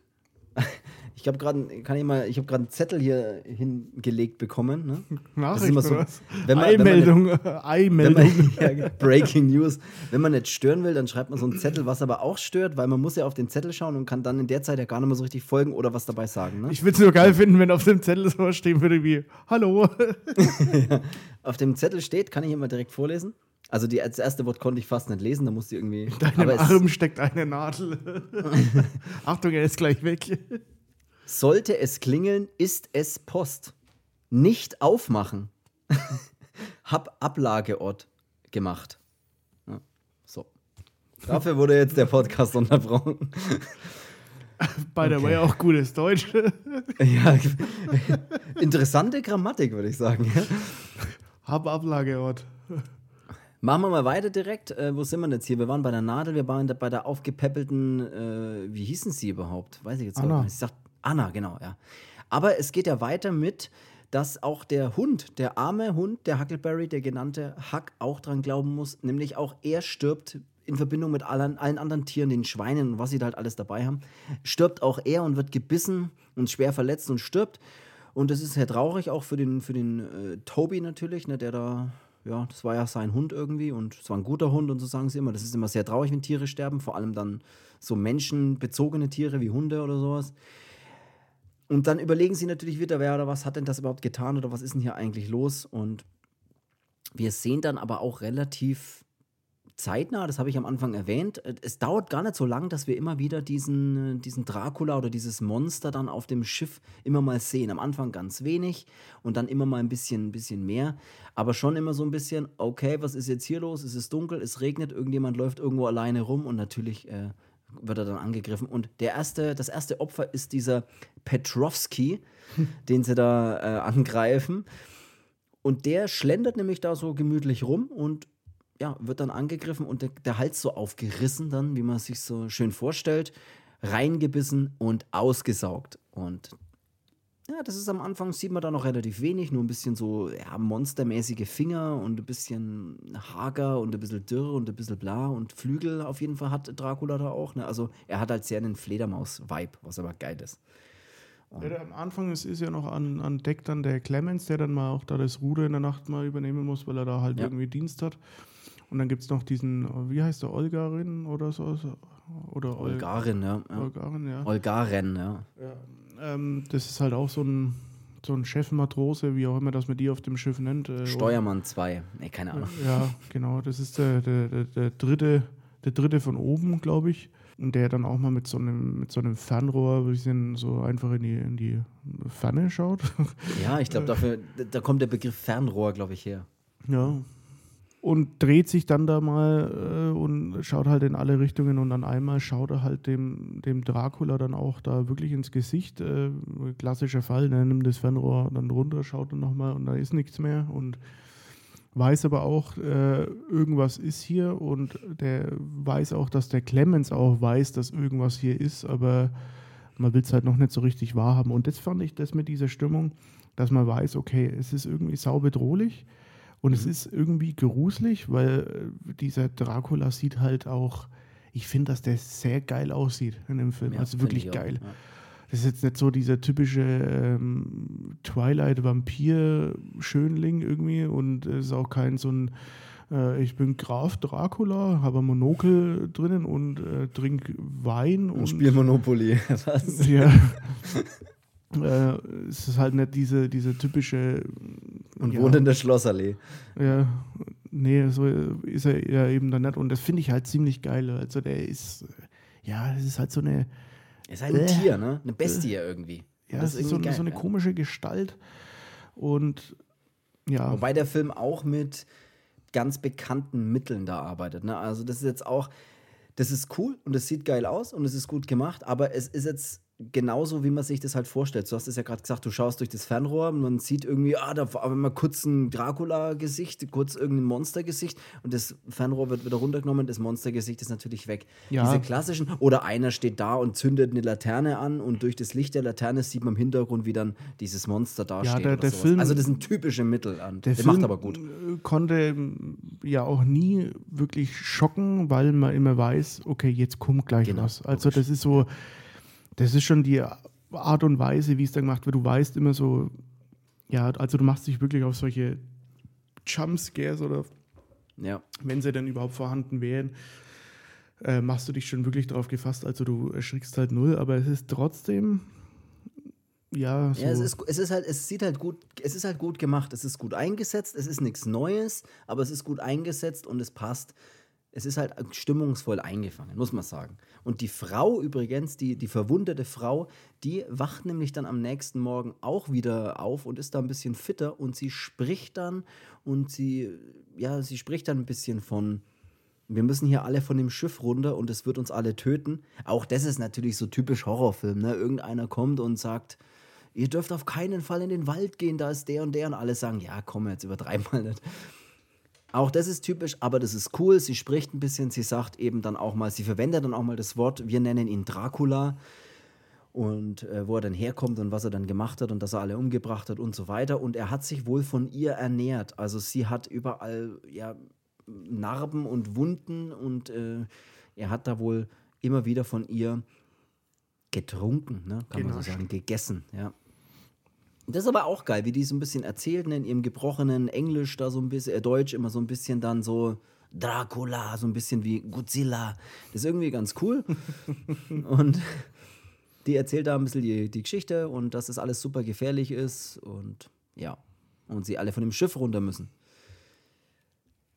Ich habe gerade, kann ich mal, ich habe gerade einen Zettel hier hingelegt bekommen. Ne? Nachricht immer so- wenn man- wenn man Einmeldung, Wenn Einmeldung. man, ja, Breaking News. Wenn man nicht stören will, dann schreibt man so einen Zettel, was aber auch stört, weil man muss ja auf den Zettel schauen und kann dann in der Zeit ja gar nicht mehr so richtig folgen oder was dabei sagen. Ne? Ich würde es nur geil finden, wenn auf dem Zettel so was stehen würde wie Hallo. Auf dem Zettel steht, kann ich immer direkt vorlesen. Also die, das erste Wort konnte ich fast nicht lesen, da musste ich irgendwie. Deinem aber es Arm steckt eine Nadel. Achtung, er ist gleich weg. Sollte es klingeln, ist es Post. Nicht aufmachen. Hab Ablageort gemacht. Ja, so. Dafür wurde jetzt der Podcast unterbrochen. By the way, auch gutes Deutsch. ja, interessante Grammatik, würde ich sagen. Hab Ablageort. Machen wir mal weiter direkt. Äh, wo sind wir jetzt hier? Wir waren bei der Nadel, wir waren da bei der aufgepäppelten, äh, wie hießen sie überhaupt? Weiß ich jetzt Anna. gar nicht. Ich sag Anna, genau, ja. Aber es geht ja weiter mit, dass auch der Hund, der arme Hund, der Huckleberry, der genannte Huck, auch dran glauben muss, nämlich auch er stirbt in Verbindung mit allen, allen anderen Tieren, den Schweinen und was sie da halt alles dabei haben, stirbt auch er und wird gebissen und schwer verletzt und stirbt. Und das ist sehr traurig, auch für den, für den äh, Toby natürlich, ne, der da, ja, das war ja sein Hund irgendwie und es war ein guter Hund und so sagen sie immer. Das ist immer sehr traurig, wenn Tiere sterben, vor allem dann so menschenbezogene Tiere wie Hunde oder sowas. Und dann überlegen sie natürlich wieder, wer oder was hat denn das überhaupt getan oder was ist denn hier eigentlich los? Und wir sehen dann aber auch relativ zeitnah, das habe ich am Anfang erwähnt, äh, es dauert gar nicht so lang, dass wir immer wieder diesen, äh, diesen Dracula oder dieses Monster dann auf dem Schiff immer mal sehen. Am Anfang ganz wenig und dann immer mal ein bisschen, ein bisschen mehr. Aber schon immer so ein bisschen, okay, was ist jetzt hier los? Es ist dunkel, es regnet, irgendjemand läuft irgendwo alleine rum und natürlich äh, wird er dann angegriffen. Und der erste, das erste Opfer ist dieser Petrovski, den sie da äh, angreifen. Und der schlendert nämlich da so gemütlich rum und ja, wird dann angegriffen und der, der Hals so aufgerissen dann, wie man sich so schön vorstellt, reingebissen und ausgesaugt. Und ja, das ist am Anfang, sieht man da noch relativ wenig, nur ein bisschen so ja, monstermäßige Finger und ein bisschen hager und ein bisschen dürr und ein bisschen bla und Flügel auf jeden Fall hat Dracula da auch. Ne? Also er hat halt sehr einen Fledermaus-Vibe, was aber geil ist. Ja, am Anfang ist, ist ja noch an, an Deck dann der Clemens, der dann mal auch da das Ruder in der Nacht mal übernehmen muss, weil er da halt Ja. irgendwie Dienst hat. Und dann gibt es noch diesen, wie heißt der, Olgarin oder so? Oder Ol Olgarin, ja. ja. Olgarin, ja. Olgaren, ja. Ähm, das ist halt auch so ein, so ein Chefmatrose, wie auch immer das mit dir auf dem Schiff nennt. Äh, Steuermann 2. Nee, keine Ahnung. Ja, genau. Das ist der, der, der, der dritte, der dritte von oben, glaube ich. Und der dann auch mal mit so einem, mit so einem Fernrohr ein bisschen so einfach in die, in die Ferne schaut. Ja, ich glaube, dafür, da kommt der Begriff Fernrohr, glaube ich, her. ja. Und dreht sich dann da mal äh, und schaut halt in alle Richtungen. Und dann einmal schaut er halt dem, dem Dracula dann auch da wirklich ins Gesicht. Äh, klassischer Fall, der nimmt das Fernrohr dann runter, schaut dann nochmal und da ist nichts mehr. Und weiß aber auch, äh, irgendwas ist hier. Und der weiß auch, dass der Clemens auch weiß, dass irgendwas hier ist, aber man will es halt noch nicht so richtig wahrhaben. Und das fand ich das mit dieser Stimmung, dass man weiß, okay, es ist irgendwie saubedrohlich und es ist irgendwie gruselig, weil äh, dieser Dracula sieht halt auch, ich finde, dass der sehr geil aussieht in dem Film. Ja, also wirklich geil. ja. Das ist jetzt nicht so dieser typische ähm, Twilight-Vampir-Schönling irgendwie und es ist auch kein so ein, äh, ich bin Graf Dracula, habe ein Monokel drinnen und äh, trink Wein und, Und Spiel Monopoly. Was? ja. äh, es ist halt nicht diese, diese typische Und ja, wohnt in der Schlossallee. ja, nee, so ist er ja eben dann nicht und das finde ich halt ziemlich geil. Also der ist, ja, das ist halt so eine, Ist halt ein Äh. Tier, ne? Eine Bestie irgendwie. ja, das das ist so, eine- so eine geil, ja. komische Gestalt und ja. Wobei der Film auch mit ganz bekannten Mitteln da arbeitet. Ne? Also das ist jetzt auch, das ist cool und es sieht geil aus und es ist gut gemacht, aber es ist jetzt genauso, wie man sich das halt vorstellt. Du hast es ja gerade gesagt, du schaust durch das Fernrohr, man sieht irgendwie, ah, da war mal kurz ein Dracula-Gesicht, kurz irgendein Monster-Gesicht und das Fernrohr wird wieder runtergenommen, das Monstergesicht ist natürlich weg. Ja. Diese klassischen, oder einer steht da und zündet eine Laterne an und durch das Licht der Laterne sieht man im Hintergrund, wie dann dieses Monster dasteht. der- oder der. Film- also das sind typische Mittel an. Der, Der, Film macht aber gut. konnte ähm, ja auch nie wirklich schocken, weil man immer weiß, okay, jetzt kommt gleich Genau, was. Also das ist so, das ist schon die Art und Weise, wie es dann gemacht wird. Du weißt immer so, ja, also du machst dich wirklich auf solche Jumpscares oder Ja. wenn sie denn überhaupt vorhanden wären, äh, machst du dich schon wirklich darauf gefasst. Also du erschrickst halt null, aber es ist trotzdem, ja, so. Ja, es ist, es ist halt, es sieht halt gut, es ist halt gut gemacht, es ist gut eingesetzt, es ist nichts Neues, aber es ist gut eingesetzt und es passt. Es ist halt stimmungsvoll eingefangen, muss man sagen. Und die Frau übrigens, die, die verwundete Frau, die wacht nämlich dann am nächsten Morgen auch wieder auf und ist da ein bisschen fitter und sie spricht dann und sie, ja, sie spricht dann ein bisschen von, wir müssen hier alle von dem Schiff runter und es wird uns alle töten. Auch das ist natürlich so typisch Horrorfilm, ne? Irgendeiner kommt und sagt, ihr dürft auf keinen Fall in den Wald gehen, da ist der und der und alle sagen, ja, komm, jetzt übertreib mal nicht. Auch das ist typisch, aber das ist cool. Sie spricht ein bisschen, sie sagt eben dann auch mal, sie verwendet dann auch mal das Wort, wir nennen ihn Dracula und äh, wo er dann herkommt und was er dann gemacht hat und dass er alle umgebracht hat und so weiter. Und er hat sich wohl von ihr ernährt. Also sie hat überall ja, Narben und Wunden und äh, er hat da wohl immer wieder von ihr getrunken, ne? kann man so Genascht. sagen, gegessen, ja. Das ist aber auch geil, wie die so ein bisschen erzählt, ne, in ihrem gebrochenen Englisch, da so ein bisschen, äh, Deutsch, immer so ein bisschen dann so Dracula, so ein bisschen wie Godzilla. Das ist irgendwie ganz cool. und die erzählt da ein bisschen die, die Geschichte und dass das alles super gefährlich ist und ja. Und sie alle von dem Schiff runter müssen.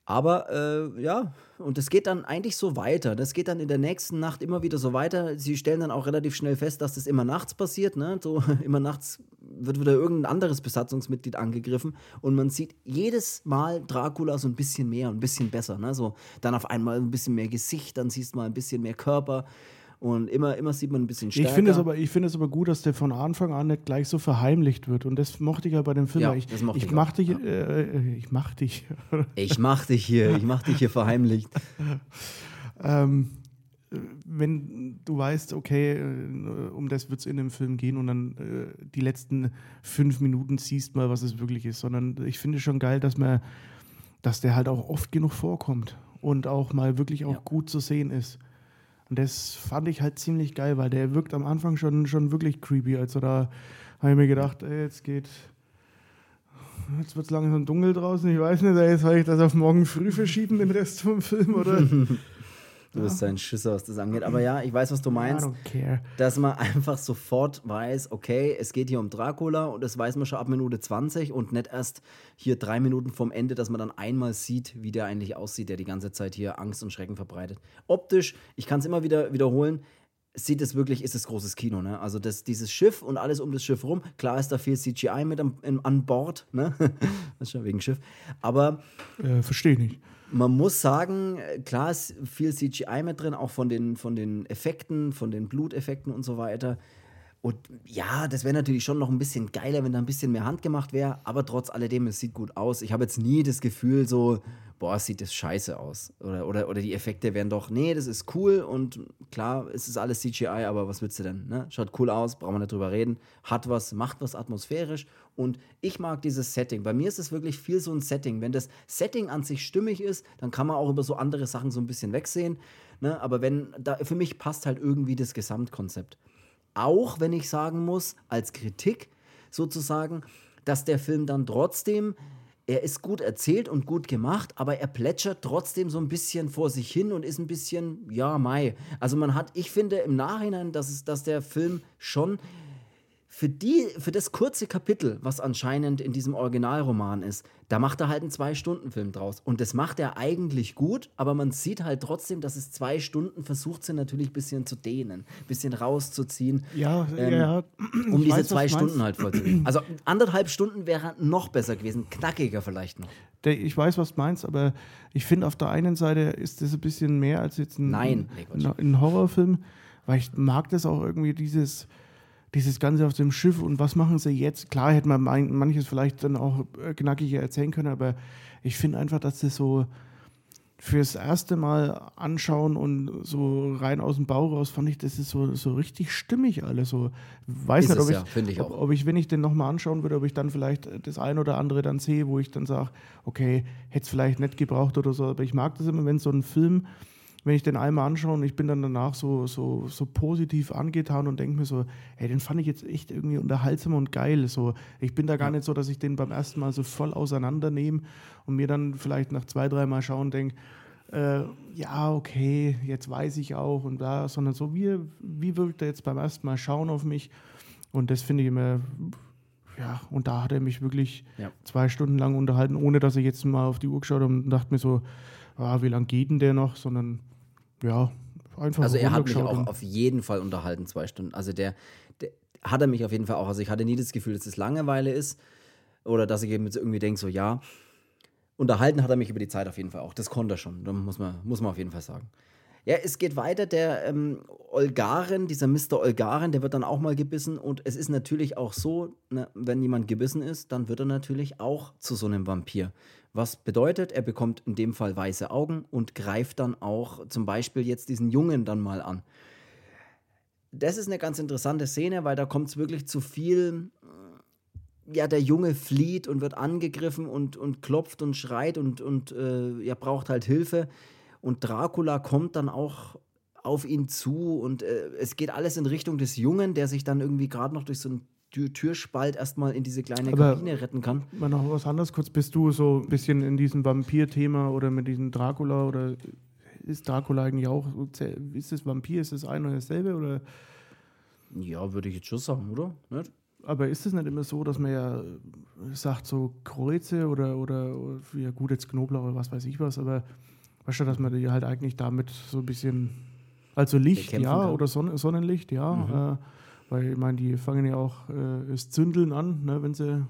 Aber äh, ja, und das geht dann eigentlich so weiter. Das geht dann in der nächsten Nacht immer wieder so weiter. Sie stellen dann auch relativ schnell fest, dass das immer nachts passiert. Ne? So immer nachts wird wieder irgendein anderes Besatzungsmitglied angegriffen und man sieht jedes Mal Dracula so ein bisschen mehr und ein bisschen besser. Ne? So, dann auf einmal ein bisschen mehr Gesicht, dann siehst du mal ein bisschen mehr Körper und immer, immer sieht man ein bisschen stärker. Ich finde es aber, ich finde es aber gut, dass der von Anfang an nicht gleich so verheimlicht wird. Und das mochte ich ja bei dem Film. Ja, ich, das mochte ich, ich mach dich, ja. äh, ich mach dich. ich mach dich hier, ich mach dich hier verheimlicht. ähm, wenn du weißt, okay, äh, um das wird es in dem Film gehen und dann äh, die letzten fünf Minuten siehst mal, was es wirklich ist, sondern ich finde schon geil, dass man, dass der halt auch oft genug vorkommt und auch mal wirklich auch ja. gut zu sehen ist. Und das fand ich halt ziemlich geil, weil der wirkt am Anfang schon, schon wirklich creepy. Also da habe ich mir gedacht, ey, jetzt geht, jetzt wird es langsam dunkel draußen. Ich weiß nicht, jetzt soll ich das auf morgen früh verschieben, den Rest vom Film, oder? Du bist ein Schisser, was das angeht. Aber ja, ich weiß, was du meinst. Dass man einfach sofort weiß, okay, es geht hier um Dracula und das weiß man schon ab Minute 20 und nicht erst hier drei Minuten vom Ende, dass man dann einmal sieht, wie der eigentlich aussieht, der die ganze Zeit hier Angst und Schrecken verbreitet. Optisch, ich kann es immer wieder wiederholen, sieht es wirklich, ist es großes Kino, ne? Also das, dieses Schiff und alles um das Schiff rum, klar ist da viel CGI mit am, in, an Bord, ne? das ist schon wegen Schiff. Aber. Äh, Verstehe ich nicht man muss sagen, klar ist viel CGI mit drin, auch von den, von den Effekten, von den Bluteffekten und so weiter. Und ja, das wäre natürlich schon noch ein bisschen geiler, wenn da ein bisschen mehr Hand gemacht wäre, aber trotz alledem, es sieht gut aus. Ich habe jetzt nie das Gefühl, so, boah, sieht das scheiße aus. Oder, oder, oder die Effekte wären doch, nee, das ist cool und klar, es ist alles CGI, aber was willst du denn? Ne? Schaut cool aus, brauchen wir nicht drüber reden. Hat was, macht was atmosphärisch und ich mag dieses Setting. Bei mir ist es wirklich viel so ein Setting. Wenn das Setting an sich stimmig ist, dann kann man auch über so andere Sachen so ein bisschen wegsehen. Ne? Aber wenn, da, für mich passt halt irgendwie das Gesamtkonzept. Auch wenn ich sagen muss, als Kritik sozusagen, dass der Film dann trotzdem er ist gut erzählt und gut gemacht, aber er plätschert trotzdem so ein bisschen vor sich hin und ist ein bisschen, ja, Mai. Also man hat, ich finde im Nachhinein, dass, es, dass der Film schon für, die, für das kurze Kapitel, was anscheinend in diesem Originalroman ist, da macht er halt einen Zwei-Stunden-Film draus. Und das macht er eigentlich gut, aber man sieht halt trotzdem, dass es zwei Stunden versucht sind, natürlich ein bisschen zu dehnen, ein bisschen rauszuziehen. Ja, ähm, ja. Um diese weiß, zwei Stunden halt vollzuziehen. Also anderthalb Stunden wäre noch besser gewesen, knackiger vielleicht noch. Ich weiß, was du meinst, aber ich finde, auf der einen Seite ist das ein bisschen mehr als jetzt ein, Nein, ein, ein Horrorfilm, weil ich mag das auch irgendwie dieses dieses Ganze auf dem Schiff und was machen sie jetzt? Klar hätte man manches vielleicht dann auch äh, knackiger erzählen können, aber ich finde einfach, dass das so fürs erste Mal anschauen und so rein aus dem Bauch raus fand ich, das ist so, so richtig stimmig alles. So, weiß ist nicht, ob, es, ich, ja, ich ob, ob, ich, wenn ich den nochmal anschauen würde, ob ich dann vielleicht das ein oder andere dann sehe, wo ich dann sage, okay, hätte es vielleicht nicht gebraucht oder so. Aber ich mag das immer, wenn so ein Film wenn ich den einmal anschaue und ich bin dann danach so, so, so positiv angetan und denke mir so, hey, den fand ich jetzt echt irgendwie unterhaltsam und geil. So, ich bin da gar nicht so, dass ich den beim ersten Mal so voll auseinandernehme und mir dann vielleicht nach zwei, dreimal schauen denke, äh, ja, okay, jetzt weiß ich auch und da, sondern so, wie, wie wirkt er jetzt beim ersten Mal schauen auf mich? Und das finde ich immer, ja, und da hat er mich wirklich ja. zwei Stunden lang unterhalten, ohne dass ich jetzt mal auf die Uhr geschaut habe und dachte mir so, ah, wie lange geht denn der noch? Sondern ja, einfach. Also er hat mich auch auf jeden Fall unterhalten, zwei Stunden. Also der, der hat er mich auf jeden Fall auch. Also ich hatte nie das Gefühl, dass es Langeweile ist oder dass ich eben jetzt irgendwie denke, so ja. Unterhalten hat er mich über die Zeit auf jeden Fall auch. Das konnte er schon. Da muss man, muss man auf jeden Fall sagen. Ja, es geht weiter. Der ähm, Olgaren, dieser Mr. Olgaren, der wird dann auch mal gebissen. Und es ist natürlich auch so, ne, wenn jemand gebissen ist, dann wird er natürlich auch zu so einem Vampir. Was bedeutet, er bekommt in dem Fall weiße Augen und greift dann auch zum Beispiel jetzt diesen Jungen dann mal an. Das ist eine ganz interessante Szene, weil da kommt es wirklich zu viel. Ja, der Junge flieht und wird angegriffen und, und klopft und schreit und, und äh, er braucht halt Hilfe. Und Dracula kommt dann auch auf ihn zu und äh, es geht alles in Richtung des Jungen, der sich dann irgendwie gerade noch durch so ein Tür Türspalt erstmal in diese kleine Aber Kabine retten kann. Mal noch was anderes kurz. Bist du so ein bisschen in diesem Vampir-Thema oder mit diesem Dracula oder ist Dracula eigentlich auch, ist es Vampir, ist es ein und dasselbe oder? Ja, würde ich jetzt schon sagen, oder? Nicht? Aber ist es nicht immer so, dass man ja sagt, so Kreuze oder, oder, ja gut, jetzt Knoblauch oder was weiß ich was, aber weißt du, dass man die halt eigentlich damit so ein bisschen, also Licht, ja, kann. oder Son Sonnenlicht, ja, mhm. äh, weil ich meine, die fangen ja auch äh, das Zündeln an, ne, wenn sie.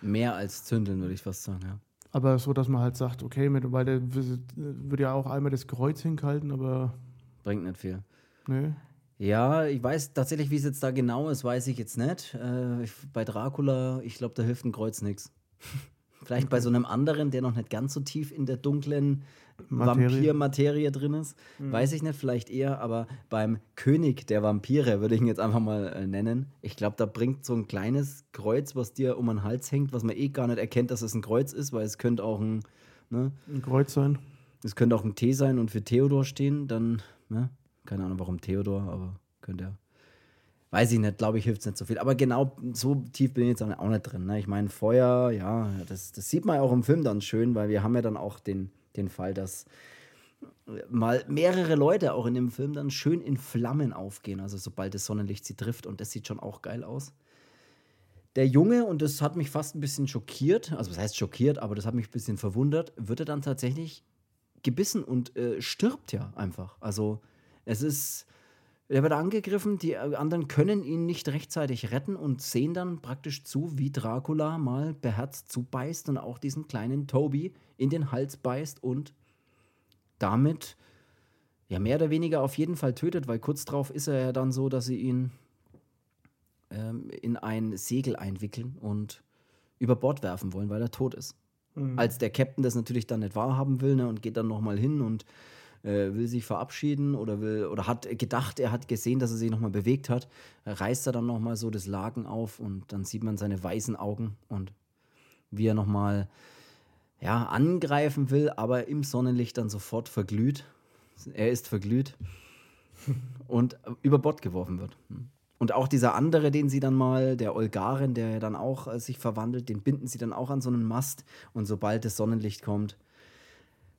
Mehr als Zündeln, würde ich fast sagen, ja. Aber so, dass man halt sagt, okay, mit, weil der wird ja auch einmal das Kreuz hinkalten, aber. Bringt nicht viel. Nee. Ja, ich weiß tatsächlich, wie es jetzt da genau ist, weiß ich jetzt nicht. Äh, ich, bei Dracula, ich glaube, da hilft ein Kreuz nichts. Vielleicht bei so einem anderen, der noch nicht ganz so tief in der dunklen Materie. Vampirmaterie drin ist. Weiß ich nicht, vielleicht eher, aber beim König der Vampire würde ich ihn jetzt einfach mal äh, nennen. Ich glaube, da bringt so ein kleines Kreuz, was dir um den Hals hängt, was man eh gar nicht erkennt, dass es ein Kreuz ist, weil es könnte auch ein, ne, Ein Kreuz sein. es könnte auch ein T sein und für Theodor stehen, dann, ne? Keine Ahnung, warum Theodor, aber könnte ja. Weiß ich nicht, glaube ich, hilft es nicht so viel. Aber genau so tief bin ich jetzt auch nicht drin. Ne? Ich meine, Feuer, ja, das, das sieht man ja auch im Film dann schön, weil wir haben ja dann auch den, den Fall, dass mal mehrere Leute auch in dem Film dann schön in Flammen aufgehen. Also sobald das Sonnenlicht sie trifft und das sieht schon auch geil aus. Der Junge, und das hat mich fast ein bisschen schockiert, also was heißt schockiert, aber das hat mich ein bisschen verwundert, wird er dann tatsächlich gebissen und äh, stirbt ja einfach. Also es ist, er wird angegriffen, die anderen können ihn nicht rechtzeitig retten und sehen dann praktisch zu, wie Dracula mal beherzt zubeißt und auch diesen kleinen Toby in den Hals beißt und damit ja mehr oder weniger auf jeden Fall tötet, weil kurz drauf ist er ja dann so, dass sie ihn ähm, in ein Segel einwickeln und über Bord werfen wollen, weil er tot ist. Als der Captain das natürlich dann nicht wahrhaben will ne, und geht dann nochmal hin und äh, will sich verabschieden oder will oder hat gedacht, er hat gesehen, dass er sich nochmal bewegt hat, reißt er dann nochmal so das Laken auf und dann sieht man seine weißen Augen und wie er nochmal ja, angreifen will, aber im Sonnenlicht dann sofort verglüht. Er ist verglüht und über Bord geworfen wird. Und auch dieser andere, den sie dann mal, der Olgaren, der dann auch äh, sich verwandelt, den binden sie dann auch an so einen Mast. Und sobald das Sonnenlicht kommt,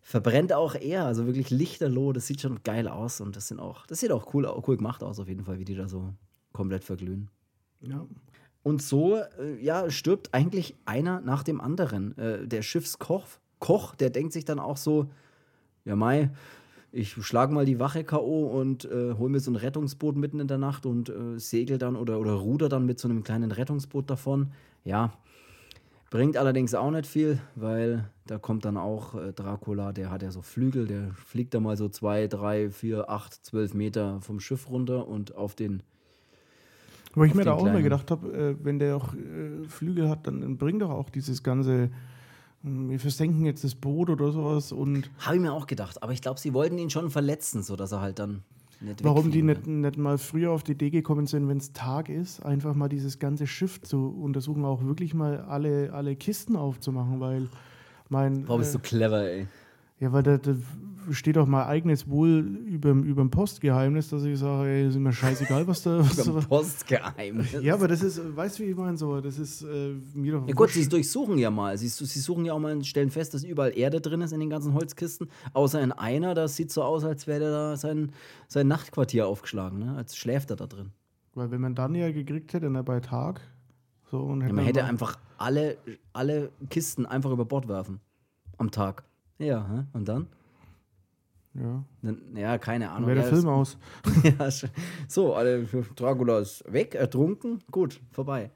verbrennt auch er. Also wirklich lichterloh. Das sieht schon geil aus. Und das sind auch, das sieht auch cool, cool gemacht aus, auf jeden Fall, wie die da so komplett verglühen. Ja. Und so, äh, ja, stirbt eigentlich einer nach dem anderen. Äh, der Schiffskoch, Koch, der denkt sich dann auch so, ja Mai, ich schlag mal die Wache K.O. und äh, hol mir so ein Rettungsboot mitten in der Nacht und äh, segel dann oder, oder ruder dann mit so einem kleinen Rettungsboot davon. Ja, bringt allerdings auch nicht viel, weil da kommt dann auch äh, Dracula, der hat ja so Flügel, der fliegt da mal so zwei, drei, vier, acht, zwölf Meter vom Schiff runter und auf den Wo ich mir da auch mal gedacht habe, äh, wenn der auch äh, Flügel hat, dann, dann bringt doch auch dieses ganze, hm, wir versenken jetzt das Boot oder sowas und Habe ich mir auch gedacht, aber ich glaube, sie wollten ihn schon verletzen, sodass er halt dann nicht warum die nicht, nicht mal früher auf die Idee gekommen sind, wenn es Tag ist, einfach mal dieses ganze Schiff zu untersuchen, auch wirklich mal alle, alle Kisten aufzumachen, weil mein. Warum bist du äh, clever, ey? ja, weil da, da steht auch mein eigenes Wohl über dem Postgeheimnis, dass ich sage, ey, ist mir scheißegal, was da. Was da Postgeheimnis. ja, aber das ist, weißt du, wie ich meine, so, das ist äh, mir doch. Ja gut, sie durchsuchen ja mal. Sie, sie suchen ja auch mal und stellen fest, dass überall Erde drin ist in den ganzen Holzkisten. Außer in einer, das sieht so aus, als wäre da sein, sein Nachtquartier aufgeschlagen. Ne? Als schläft er da drin. Weil wenn man dann ja gekriegt hätte, ne, bei Tag, so und Ja, hätte man hätte einfach alle, alle Kisten einfach über Bord werfen. Am Tag. Ja, und dann? Ja, ja, keine Ahnung. wäre der Ja, Film aus. ja, so, alle, Dracula ist weg, ertrunken, gut, vorbei.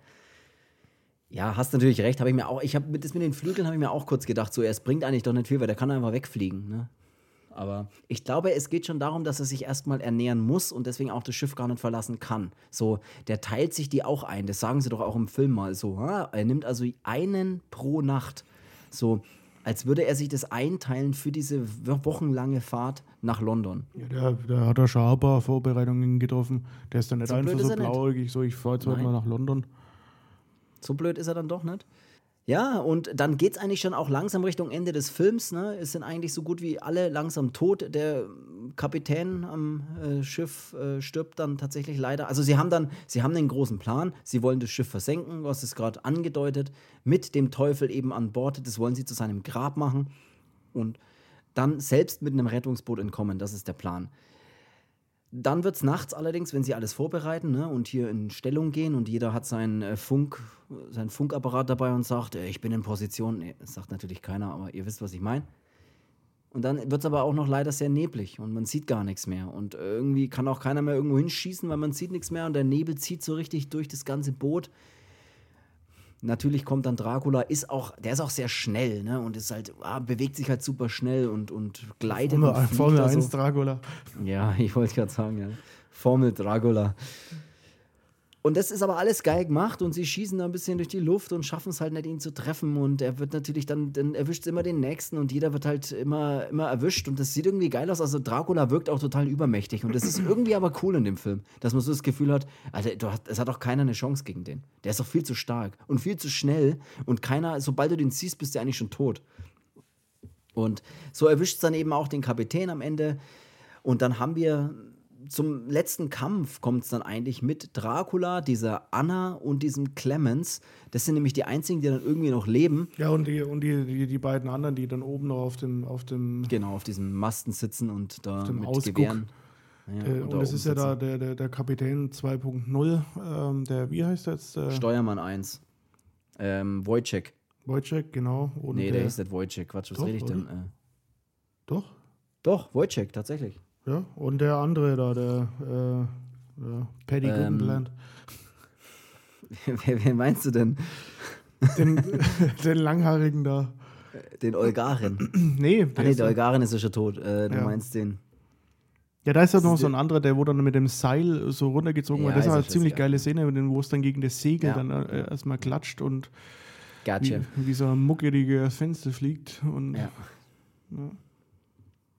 Ja, hast natürlich recht, habe ich mir auch, ich habe das mit den Flügeln habe ich mir auch kurz gedacht, so, es bringt eigentlich doch nicht viel, weil der kann einfach wegfliegen, ne? Aber ich glaube, es geht schon darum, dass er sich erstmal ernähren muss und deswegen auch das Schiff gar nicht verlassen kann. So, der teilt sich die auch ein. Das sagen sie doch auch im Film mal so. Ha? Er nimmt also einen pro Nacht. So, als würde er sich das einteilen für diese wo- wochenlange Fahrt nach London. Ja, der, der hat da schon ein paar Vorbereitungen getroffen. Der ist dann nicht So einfach so blauäugig, so ich fahre jetzt heute mal nach London. So blöd ist er dann doch nicht. Ja, und dann geht es eigentlich schon auch langsam Richtung Ende des Films. Ne? Es sind eigentlich so gut wie alle langsam tot. Der Kapitän am äh, Schiff äh, stirbt dann tatsächlich leider. Also sie haben dann, sie haben den großen Plan. Sie wollen das Schiff versenken, was ist gerade angedeutet, mit dem Teufel eben an Bord. Das wollen sie zu seinem Grab machen und dann selbst mit einem Rettungsboot entkommen. Das ist der Plan. Dann wird es nachts allerdings, wenn sie alles vorbereiten ne, und hier in Stellung gehen und jeder hat seinen äh, Funk, seinen Funkapparat dabei und sagt, äh, ich bin in Position. Nee, das sagt natürlich keiner, aber ihr wisst, was ich meine. Und dann wird es aber auch noch leider sehr neblig und man sieht gar nichts mehr. Und irgendwie kann auch keiner mehr irgendwo hinschießen, weil man sieht nichts mehr und der Nebel zieht so richtig durch das ganze Boot. Natürlich kommt dann Dracula, ist auch, der ist auch sehr schnell, ne? Und ist halt, ah, bewegt sich halt super schnell und, und gleitet Formel, und Formel da 1 so. Dracula. Ja, ich wollte gerade sagen, ja. Formel Dracula. Und das ist aber alles geil gemacht und sie schießen da ein bisschen durch die Luft und schaffen es halt nicht, ihn zu treffen. Und er wird natürlich dann, dann erwischt immer den nächsten und jeder wird halt immer, immer erwischt. Und das sieht irgendwie geil aus. Also Dracula wirkt auch total übermächtig. Und das ist irgendwie aber cool in dem Film, dass man so das Gefühl hat, Alter, es hat auch keiner eine Chance gegen den. Der ist doch viel zu stark und viel zu schnell. Und keiner, sobald du den siehst, bist du eigentlich schon tot. Und so erwischt es dann eben auch den Kapitän am Ende. Und dann haben wir zum letzten Kampf kommt es dann eigentlich mit Dracula, dieser Anna und diesem Clemens. Das sind nämlich die einzigen, die dann irgendwie noch leben. Ja, und die, und die, die, die beiden anderen, die dann oben noch auf dem, auf dem Genau, auf diesem Masten sitzen und da dem mit Ausguck. Gewehren. Ja, äh, und und da das ist ja da sitzen. der, der, der Kapitän 2.0, ähm, der, wie heißt der jetzt? Der Steuermann 1. Ähm, Wojciech. Wojciech, genau. Und Nee, der hieß nicht Wojciech. Quatsch, was Doch, rede ich denn? Äh, Doch, doch, Wojciech, tatsächlich. Ja. Und der andere da, der, äh, der Paddy Ähm, Goodland. wer, meinst du denn? Den, den Langhaarigen da. Den Olgarin. Nee, Ah, der nee, ist, der Olgarin ist ja schon tot. Äh, du Ja. meinst den. ja, da ist ja das noch ist so ein der- anderer, der wo dann mit dem Seil so runtergezogen Ja, wird. Das ist war eine ziemlich scheißegal. geile Szene, wo es dann gegen das Segel Ja. dann äh, erstmal klatscht und wie, Gotcha. wie so ein muckeliger Fenster fliegt. Und Ja. Ja.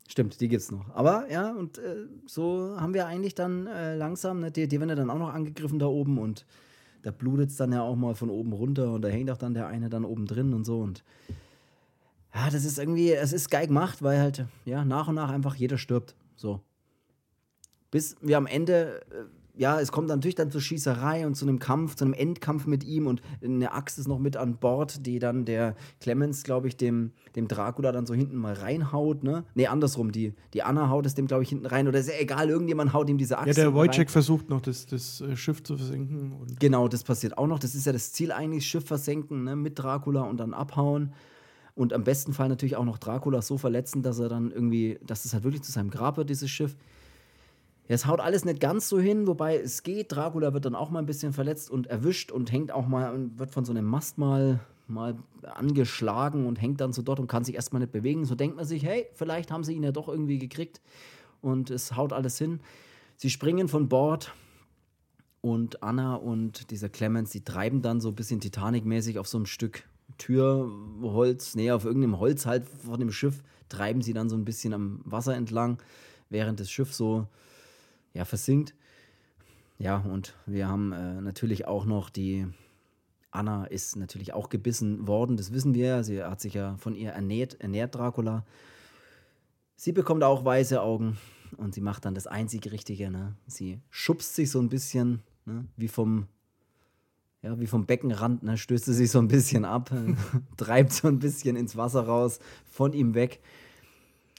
Stimmt, die gibt's noch. Aber ja, und äh, so haben wir eigentlich dann äh, langsam, ne, die, die werden ja dann auch noch angegriffen da oben und da blutet es dann ja auch mal von oben runter und da hängt auch dann der eine dann oben drin und so und ja, das ist irgendwie, es ist geil gemacht, weil halt, ja, nach und nach einfach jeder stirbt. So. Bis wir am Ende, äh, ja, es kommt natürlich dann zur Schießerei und zu einem Kampf, zu einem Endkampf mit ihm und eine Axt ist noch mit an Bord, die dann der Clemens, glaube ich, dem, dem Dracula dann so hinten mal reinhaut, ne? Nee, andersrum, die, die Anna haut es dem, glaube ich, hinten rein oder ist ja egal, irgendjemand haut ihm diese Axt ja, der. Wojciech versucht noch, das, das äh, Schiff zu versenken. Genau, das passiert auch noch. Das ist ja das Ziel eigentlich, Schiff versenken ne, mit Dracula und dann abhauen. Und am besten Fall natürlich auch noch Dracula so verletzen, dass er dann irgendwie, dass es halt wirklich zu seinem Grab wird, dieses Schiff. Es haut alles nicht ganz so hin, wobei es geht. Dracula wird dann auch mal ein bisschen verletzt und erwischt und hängt auch mal, und wird von so einem Mast mal, mal angeschlagen und hängt dann so dort und kann sich erstmal nicht bewegen. So denkt man sich, hey, vielleicht haben sie ihn ja doch irgendwie gekriegt. Und es haut alles hin. Sie springen von Bord, und Anna und dieser Clemens, die treiben dann so ein bisschen Titanic-mäßig auf so einem Stück Türholz, nee, auf irgendeinem Holz halt von dem Schiff, treiben sie dann so ein bisschen am Wasser entlang, während das Schiff so, ja, versinkt. Ja, und wir haben äh, natürlich auch noch die, Anna ist natürlich auch gebissen worden, das wissen wir sie hat sich ja von ihr ernährt, ernährt Dracula. Sie bekommt auch weiße Augen und sie macht dann das einzig Richtige. Ne? Sie schubst sich so ein bisschen, ne? wie vom ja, wie vom Beckenrand, ne? stößt sie sich so ein bisschen ab, treibt so ein bisschen ins Wasser raus, von ihm weg.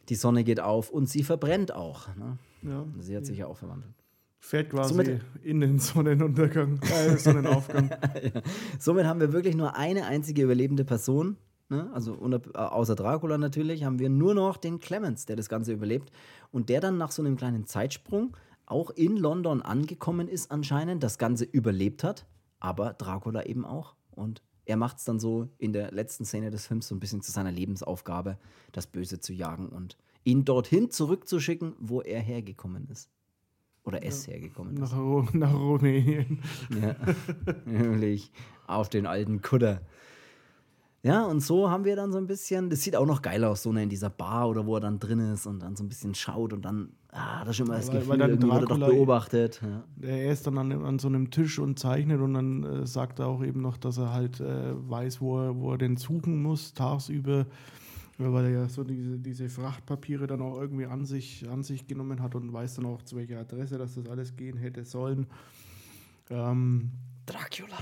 Die Sonne geht auf und sie verbrennt auch. Ne? ja, Sie hat sich ja auch verwandelt. fährt quasi Somit- in den Sonnenuntergang, äh, Sonnenaufgang. Somit haben wir wirklich nur eine einzige überlebende Person. Ne? Also unab- äh, außer Dracula natürlich, haben wir nur noch den Clemens, der das Ganze überlebt. Und der dann nach so einem kleinen Zeitsprung auch in London angekommen ist anscheinend, das Ganze überlebt hat, aber Dracula eben auch. Und er macht es dann so in der letzten Szene des Films so ein bisschen zu seiner Lebensaufgabe, das Böse zu jagen und ihn dorthin zurückzuschicken, wo er hergekommen ist. Oder es hergekommen ist. nach, Ru- nach Rumänien. Ja, nämlich auf den alten Kutter. Ja, und so haben wir dann so ein bisschen, das sieht auch noch geil aus, so ne, in dieser Bar oder wo er dann drin ist und dann so ein bisschen schaut und dann, ah, das ist schon immer das Weil- weil Gefühl, dann irgendwie wird er doch Dracula- beobachtet. Ja. Er ist dann an, an so einem Tisch und zeichnet und dann äh, sagt er auch eben noch, dass er halt äh, weiß, wo er, wo er den suchen muss, tagsüber, weil er ja so diese, diese Frachtpapiere dann auch irgendwie an sich, an sich genommen hat und weiß dann auch, zu welcher Adresse dass das alles gehen hätte sollen. Ähm, Dracula.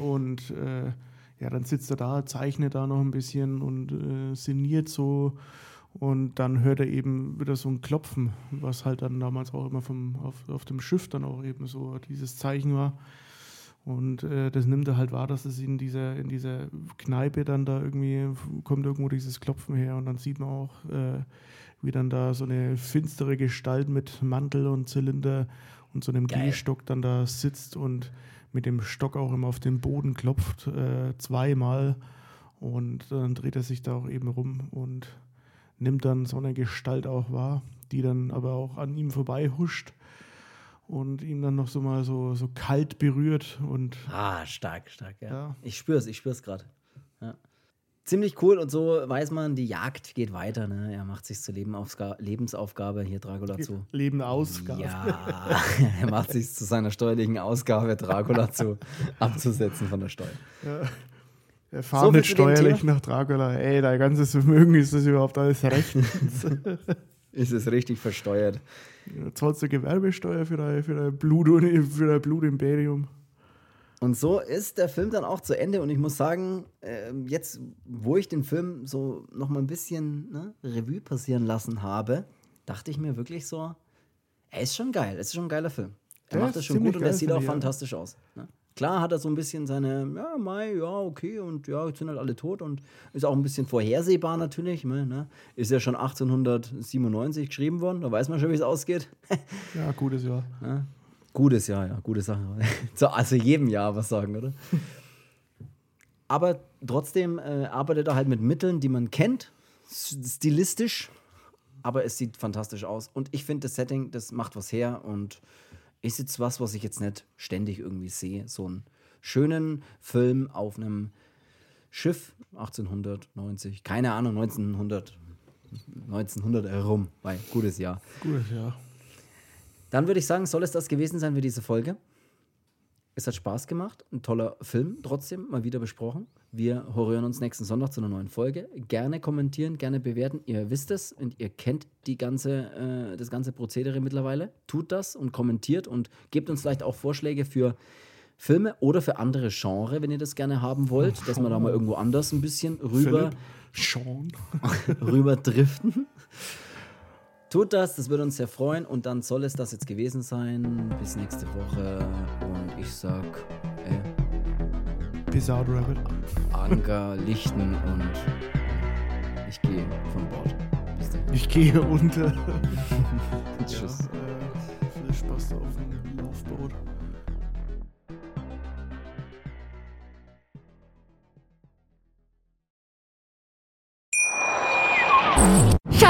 und äh, ja, dann sitzt er da, zeichnet da noch ein bisschen und äh, sinniert so. Und dann hört er eben wieder so ein Klopfen, was halt dann damals auch immer vom, auf, auf dem Schiff dann auch eben so dieses Zeichen war. Und äh, das nimmt er halt wahr, dass es in dieser, in dieser Kneipe dann da irgendwie kommt irgendwo dieses Klopfen her und dann sieht man auch, äh, wie dann da so eine finstere Gestalt mit Mantel und Zylinder und so einem Geil. Gehstock dann da sitzt und mit dem Stock auch immer auf den Boden klopft, äh, zweimal. Und dann dreht er sich da auch eben rum und nimmt dann so eine Gestalt auch wahr, die dann aber auch an ihm vorbei huscht. und ihn dann noch so mal so, so kalt berührt und Ah, stark, stark, ja. Ja. Ich spür's, ich spür's gerade. Ja. Ziemlich cool und so weiß man, die Jagd geht weiter. Ne? Er macht sich zur Lebenaufga Lebensaufgabe hier Dracula zu. Leben Ausgabe. Ja, er macht sich zu seiner steuerlichen Ausgabe, Dracula zu abzusetzen von der Steuer. Er So fahrt dem steuerlich nach Dracula. Ey, dein ganzes Vermögen ist das überhaupt alles recht. Ist es richtig versteuert? Zahlst du Gewerbesteuer für dein, für dein, Blut, für dein Blutimperium? Und so ist der Film dann auch zu Ende. Und ich muss sagen, ähm, jetzt, wo ich den Film so noch mal ein bisschen ne, Revue passieren lassen habe, dachte ich mir wirklich so, er ist schon geil. Es ist schon ein geiler Film. Er Der macht das schon gut und er sieht auch ja. fantastisch aus. Ne? Klar hat er so ein bisschen seine, ja, Mai, ja, okay, und ja, jetzt sind halt alle tot und ist auch ein bisschen vorhersehbar natürlich. Ne? Ist ja schon 1897 geschrieben worden, da weiß man schon, wie es ausgeht. Ja, gutes Jahr. Gutes Jahr, ja, gute Sache. Also jedem Jahr was sagen, oder? Aber trotzdem äh, arbeitet er halt mit Mitteln, die man kennt, stilistisch, aber es sieht fantastisch aus. Und ich finde, das Setting, das macht was her und ist jetzt was, was ich jetzt nicht ständig irgendwie sehe. So einen schönen Film auf einem Schiff 1890, keine Ahnung, 1900, 1900 herum, weil gutes Jahr. Gutes Jahr. Dann würde ich sagen, soll es das gewesen sein für diese Folge. Es hat Spaß gemacht. Ein toller Film, trotzdem mal wieder besprochen. Wir hören uns nächsten Sonntag zu einer neuen Folge. Gerne kommentieren, gerne bewerten. Ihr wisst es und ihr kennt die ganze, äh, das ganze Prozedere mittlerweile. Tut das und kommentiert und gebt uns vielleicht auch Vorschläge für Filme oder für andere Genre, wenn ihr das gerne haben wollt, dass wir da mal irgendwo anders ein bisschen rüber Philipp, Sean. rüber driften. Tut das, das würde uns sehr freuen. Und dann soll es das jetzt gewesen sein. Bis nächste Woche. Und ich sag, äh, Peace out, Rabbit. Anker lichten und ich gehe von Bord. Bis dann. Ich gehe unter. Tschüss. Ja, äh, viel Spaß auf dem Laufboot.